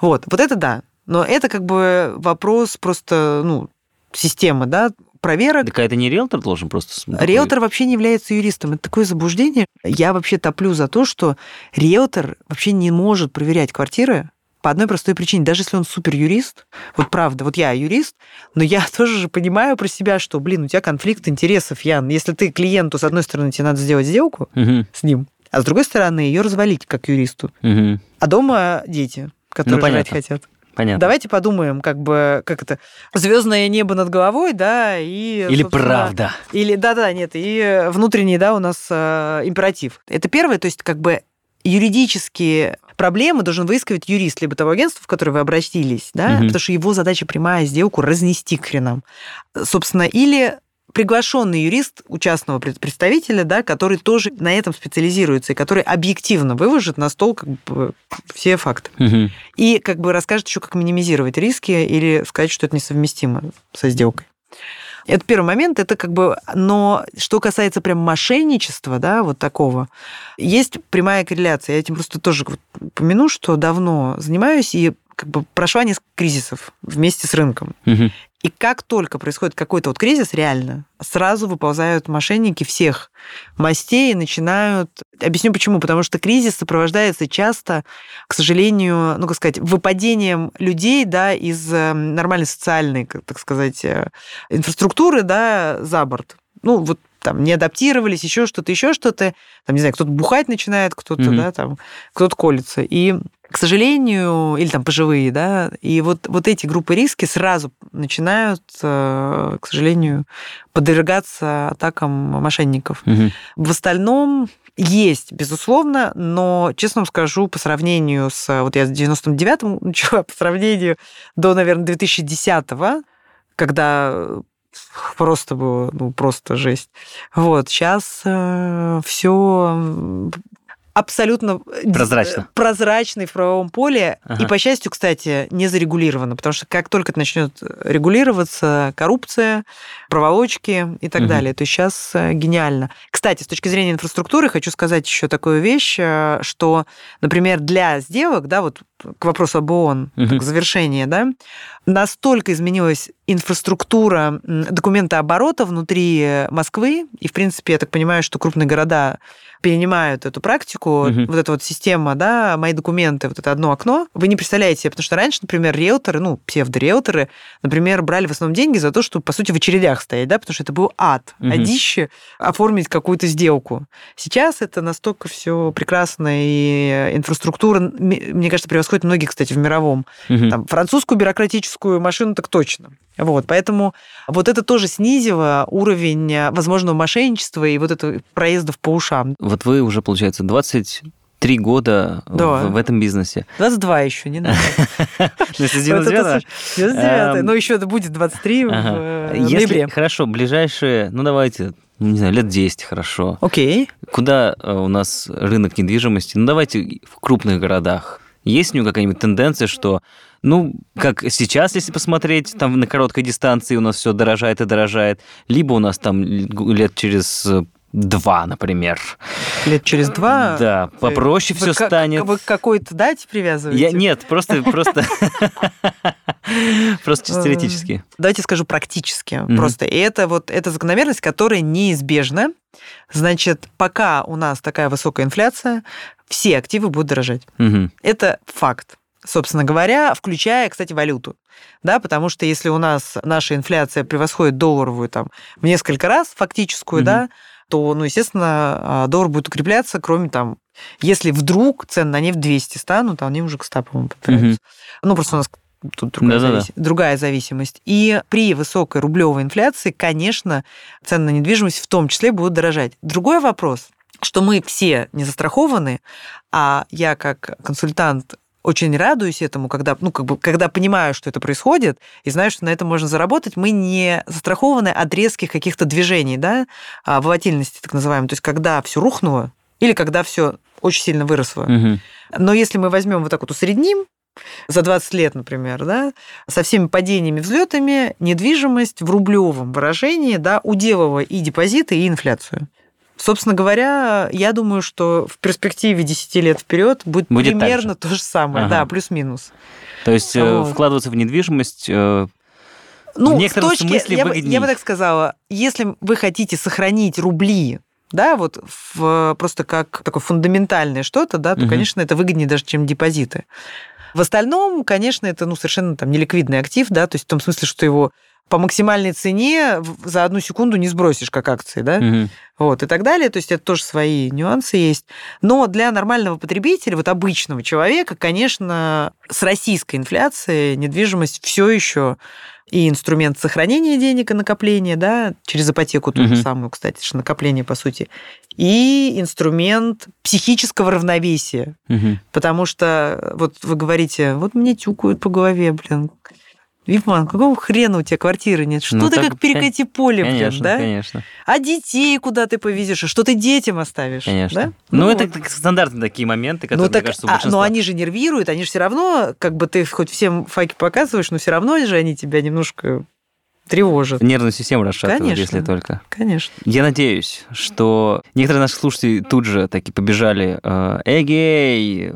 Вот, вот это да. Но это как бы вопрос просто, ну, системы, да, проверок. Так а это не риэлтор должен просто... с- такой- Риэлтор вообще не является юристом. Это такое заблуждение. Я вообще топлю за то, что риэлтор вообще не может проверять квартиры по одной простой причине. Даже если он супер юрист, вот правда, вот я юрист, но я тоже же понимаю про себя, что, блин, у тебя конфликт интересов, Ян. Если ты клиенту, с одной стороны, тебе надо сделать сделку Мгм, с ним, а с другой стороны, ее развалить как юристу. мгм. А дома дети, которые Ну, жрать хотят. Понятно. Давайте подумаем, как бы, как это, звездное небо над головой, да, и... Или правда. или да-да, нет, и внутренний, да, у нас э, императив. Это первое, то есть как бы юридические проблемы должен выискивать юрист либо того агентства, в которое вы обратились, да, Мгм. потому что его задача прямая сделку разнести к хренам. Собственно, или приглашенный юрист у частного пред- представителя, да, который тоже на этом специализируется и который объективно выложит на стол как бы все факты. Мгм. И как бы расскажет еще, как минимизировать риски или сказать, что это несовместимо со сделкой. Это первый момент, это как бы... Но что касается прям мошенничества, да, вот такого, есть прямая корреляция. Я этим просто тоже упомяну, что давно занимаюсь и как бы прошла несколько кризисов вместе с рынком. Мгм. И как только происходит какой-то вот кризис, реально, сразу выползают мошенники всех мастей и начинают... Объясню почему. Потому что кризис сопровождается часто, к сожалению, ну, как сказать, выпадением людей, да, из э, нормальной социальной, так сказать, э, инфраструктуры, да, за борт. Ну, вот там не адаптировались, еще что-то, еще что-то. Там, не знаю, кто-то бухать начинает, кто-то, Мгм. да, там, кто-то колется. И, к сожалению, или там пожилые, да, и вот, вот эти группы риски сразу начинают, э, к сожалению, подвергаться атакам мошенников. Мгм. В остальном есть, безусловно, но, честно вам скажу, по сравнению с... Вот я с 99-м начала, по сравнению до, наверное, 2010-го, когда просто было, ну, просто жесть. Вот, сейчас все абсолютно Прозрачно. прозрачный в правовом поле. Ага. И, по счастью, кстати, не зарегулировано, потому что как только это начнет регулироваться, коррупция, проволочки и так Мгм. далее, то сейчас э, гениально. Кстати, с точки зрения инфраструктуры хочу сказать еще такую вещь, э, что, например, для сделок, да, вот к вопросу об ООН, Мгм. так, завершение, да, настолько изменилась инфраструктура м, документооборота внутри Москвы, и, в принципе, я так понимаю, что крупные города перенимают эту практику, Мгм. вот эта вот система, да, мои документы, вот это одно окно, вы не представляете себе, потому что раньше, например, риэлторы, ну, псевдориэлторы, например, брали в основном деньги за то, чтобы, по сути, в очередях стоять, да, потому что это был ад, Мгм. адище оформить какую-то сделку. Сейчас это настолько все прекрасно, и инфраструктура, мне кажется, превосходит многие, кстати, в мировом. Мгм. Там, французскую бюрократическую машину так точно. Вот, поэтому вот это тоже снизило уровень э, возможного мошенничества и вот это проездов по ушам. Вот вы уже, получается, 23 года Да. в, в этом бизнесе. 22 еще, не надо. Если с Вот это 99-го. слушай, 99 Эм, но еще это будет 23 в э, ноябре. хорошо, ближайшие, ну давайте, не знаю, лет 10 хорошо. Окей. Куда э, у нас рынок недвижимости? Ну давайте в крупных городах. Есть у него какая-нибудь тенденция, что, ну, как сейчас, если посмотреть, там на короткой дистанции у нас все дорожает и дорожает, либо у нас там лет через два, например. Лет через два. Да, попроще вы все как- станет. Вы какой-то дате привязываете? Я, нет, просто, просто, просто чисто теоретически. Давайте скажу практически. Просто это вот эта закономерность, которая неизбежна. Значит, пока у нас такая высокая инфляция, все активы будут дорожать. Это факт. Собственно говоря, включая, кстати, валюту. Да, потому что если у нас наша инфляция превосходит долларовую там, в несколько раз, фактическую, Мгм. да, то, ну, естественно, а, доллар будет укрепляться, кроме там, если вдруг цены на нефть 200 станут, а они уже к 100, по-моему, подбираются. Ну, просто у нас тут другая, Да-да-да. завис- другая зависимость. И при высокой рублевой инфляции, конечно, цены на недвижимость в том числе будут дорожать. Другой вопрос. что мы все не застрахованы, а я как консультант очень радуюсь этому, когда, ну, как бы, когда понимаю, что это происходит, и знаю, что на этом можно заработать, мы не застрахованы от резких каких-то движений, да, а, волатильности так называемой. То есть, когда все рухнуло, или когда все очень сильно выросло. Мгм. Но если мы возьмем вот так вот усредним, за 20 лет, например, да, со всеми падениями, взлетами, недвижимость в рублевом выражении, да, уделывая и депозиты, и инфляцию. Собственно говоря, я думаю, что в перспективе 10 лет вперед будет, Будет примерно то же самое, Ага. да, плюс-минус. То есть э, Вот. вкладываться в недвижимость э, Ну, В некотором с точки, смысле я, бы, выгодней. я бы так сказала, если вы хотите сохранить рубли, да, вот в, просто как такое фундаментальное что-то, да, то, Мгм. конечно, это выгоднее даже, чем депозиты. В остальном, конечно, это ну, совершенно там неликвидный актив, да, то есть в том смысле, что его по максимальной цене за одну секунду не сбросишь, как акции, да, мгм. вот, и так далее. То есть это тоже свои нюансы есть. Но для нормального потребителя, вот обычного человека, конечно, с российской инфляцией недвижимость все еще и инструмент сохранения денег и накопления, да, через ипотеку ту же самую, кстати, же накопление, по сути, и инструмент психического равновесия. Мгм. Потому что вот вы говорите, вот мне тюкают по голове, блин. Випман, какого хрена у тебя квартиры нет? Что Ну, ты так, как перекати поле, блин, Конечно, да? конечно, А детей куда ты повезешь? А что ты детям оставишь? конечно. Да? Ну, это вот. так стандартные такие моменты, которые, Ну, так, мне кажется, у а, большинства. но они же нервируют, они же все равно, как бы ты хоть всем факи показываешь, но все равно же они тебя немножко тревожат. Нервную систему расшатывают, Конечно. если только. Конечно. Я надеюсь, что некоторые наши слушатели тут же таки побежали э, «Эгей!»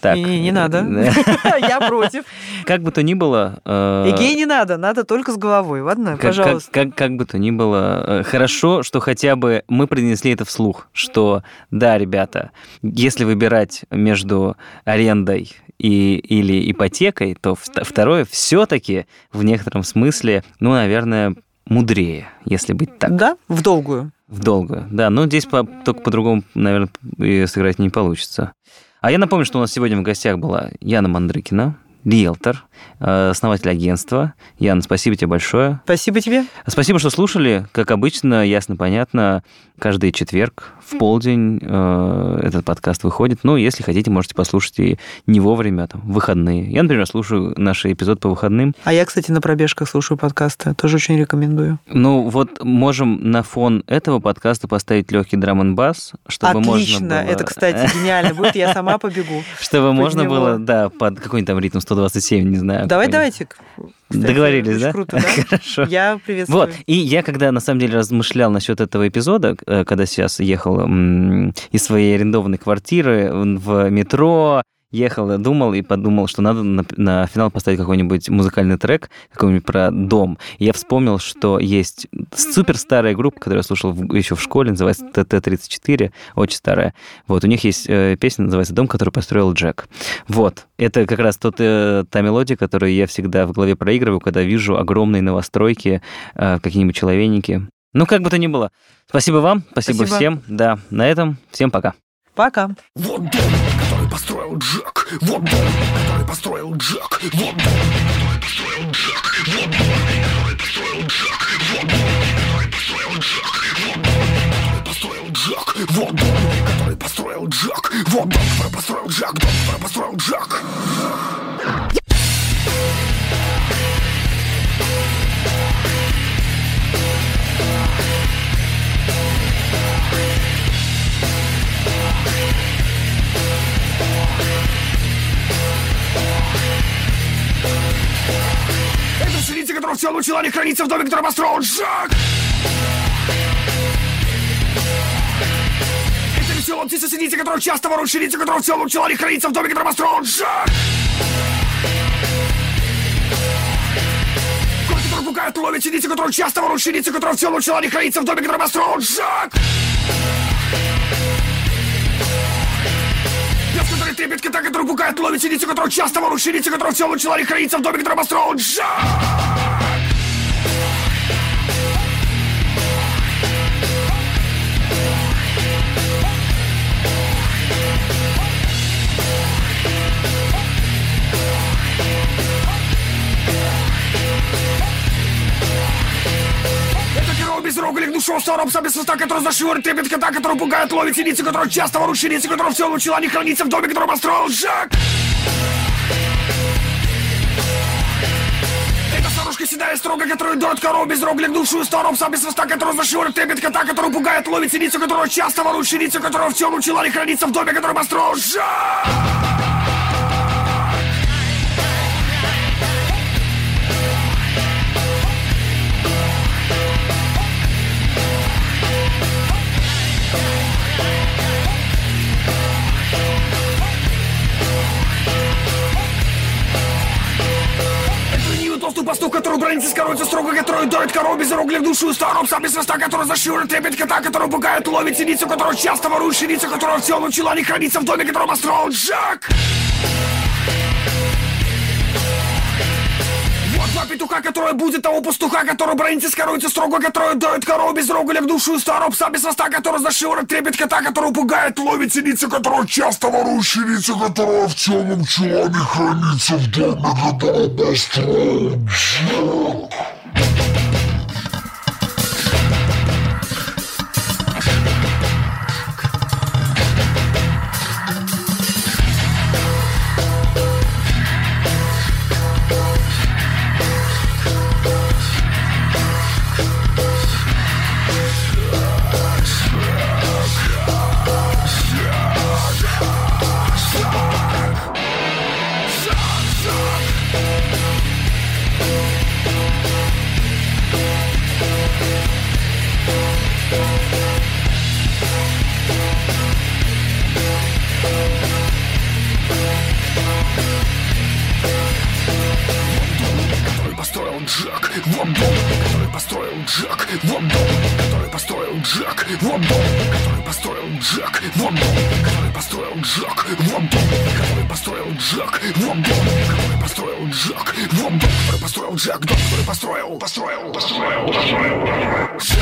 Так, Не, не надо. Да. Я против. Как бы то ни было... э, Эгей не надо, надо только с головой. Ладно, как- пожалуйста. как- как бы то ни было, э, хорошо, что хотя бы мы принесли это вслух, что да, ребята, если выбирать между арендой и, или ипотекой, то вт- второе все-таки в некотором смысле, ну, наверное, мудрее, если быть так, Да, в долгую. в долгую. Да, но здесь по- только по-другому, наверное, и сыграть не получится. А я напомню, что у нас сегодня в гостях была Яна Мандрыкина, риэлтор, э, основатель агентства. Яна, спасибо тебе большое. Спасибо тебе. Спасибо, что слушали. Как обычно, ясно, понятно, каждый четверг в полдень э, этот подкаст выходит. Ну, если хотите, можете послушать и не вовремя, там, в выходные. Я, например, слушаю наш эпизод по выходным. А я, кстати, на пробежках слушаю подкасты. Тоже очень рекомендую. Ну, вот можем на фон этого подкаста поставить легкий драм н бас, чтобы можно Отлично. было... Это, кстати, гениально будет. Я сама побегу. Чтобы можно было, да, под какой-нибудь там ритм 127, не знаю. Давай, давайте. Кстати, Договорились, да? Круто, да? Хорошо. Я приветствую. Вот, и я когда на самом деле размышлял насчет этого эпизода, э, когда сейчас ехал из своей арендованной квартиры в метро, ехал, думал и подумал, что надо на, на финал поставить какой-нибудь музыкальный трек, какой-нибудь про дом. И я вспомнил, что есть супер старая группа, которую я слушал в- еще в школе, называется ТТ-34, очень старая. Вот, у них есть э, песня, называется «Дом, который построил Джек». Вот, это как раз тот, э, та мелодия, которую я всегда в голове проигрываю, когда вижу огромные новостройки, э, какие-нибудь человейники. Ну, как бы то ни было. Спасибо вам, спасибо, Спасибо. всем. Да, на этом всем пока. Пока. Вот дом, построил Джек. Вот дом, который построил Джек. Вот дом, который построил Джек. Вот дом, который построил Джек. Вот дом, который построил Джек. Вот дом, который построил Джек. Вот дом, который построил Джек. Вот дом, который построил Джек. Дом, который построил Джек. Это синица, которого все научила не хранится в доме, который построил Джек. Это веселая птица синица, которая часто ворует синица, которого все научила не хранится в доме, который построил Джек. Кот, который пугает, ловит синица, которая часто ворует синица, которого все научила не хранится в доме, который построил Джек трепет кита, который пугает, ловит синицы, которую часто ворует, синицы, которую в целом человек хранится в доме, который построен. Жак! Yeah без рогалик душу старом сами соста, который зашивает трепет кота, который пугает, ловит синицы, который часто ворует щеницы, который все научила не хранится в доме, который построил. Это старушка седая строго, которая дует корову без рог, легнувшую старом сами соста, который зашивает трепет кота, который пугает, ловит синицу, которого часто ворует щеницы, которого все научила не хранится в доме, который построил Джек. Пасту, которую бронится с корой, строго, которую доит коров без рук, душу старом, сам без свиста, который зашивает трепет кота, который пугает, ловит синицу, которого часто ворует щеницу, которого все научила не храниться в доме, который построил Джек. Петуха, которая будет того пастуха, который бронится с корой, строго, который доит корову без рога, душу старом, сам без свиста, который зашивает трепет кота, который пугает, ловит синицу, которого часто ворует щеницу, которого в темном чулане хранится в доме, который построил Джек. Джек. Вот дом, который построил Джек. Вот дом, который построил Джек. Вот дом, который построил Джек. Вот дом, который построил Джек. Вот дом, который построил Джек. Вот дом, который построил Джек. Дом, который построил, построил, построил, построил. Джек.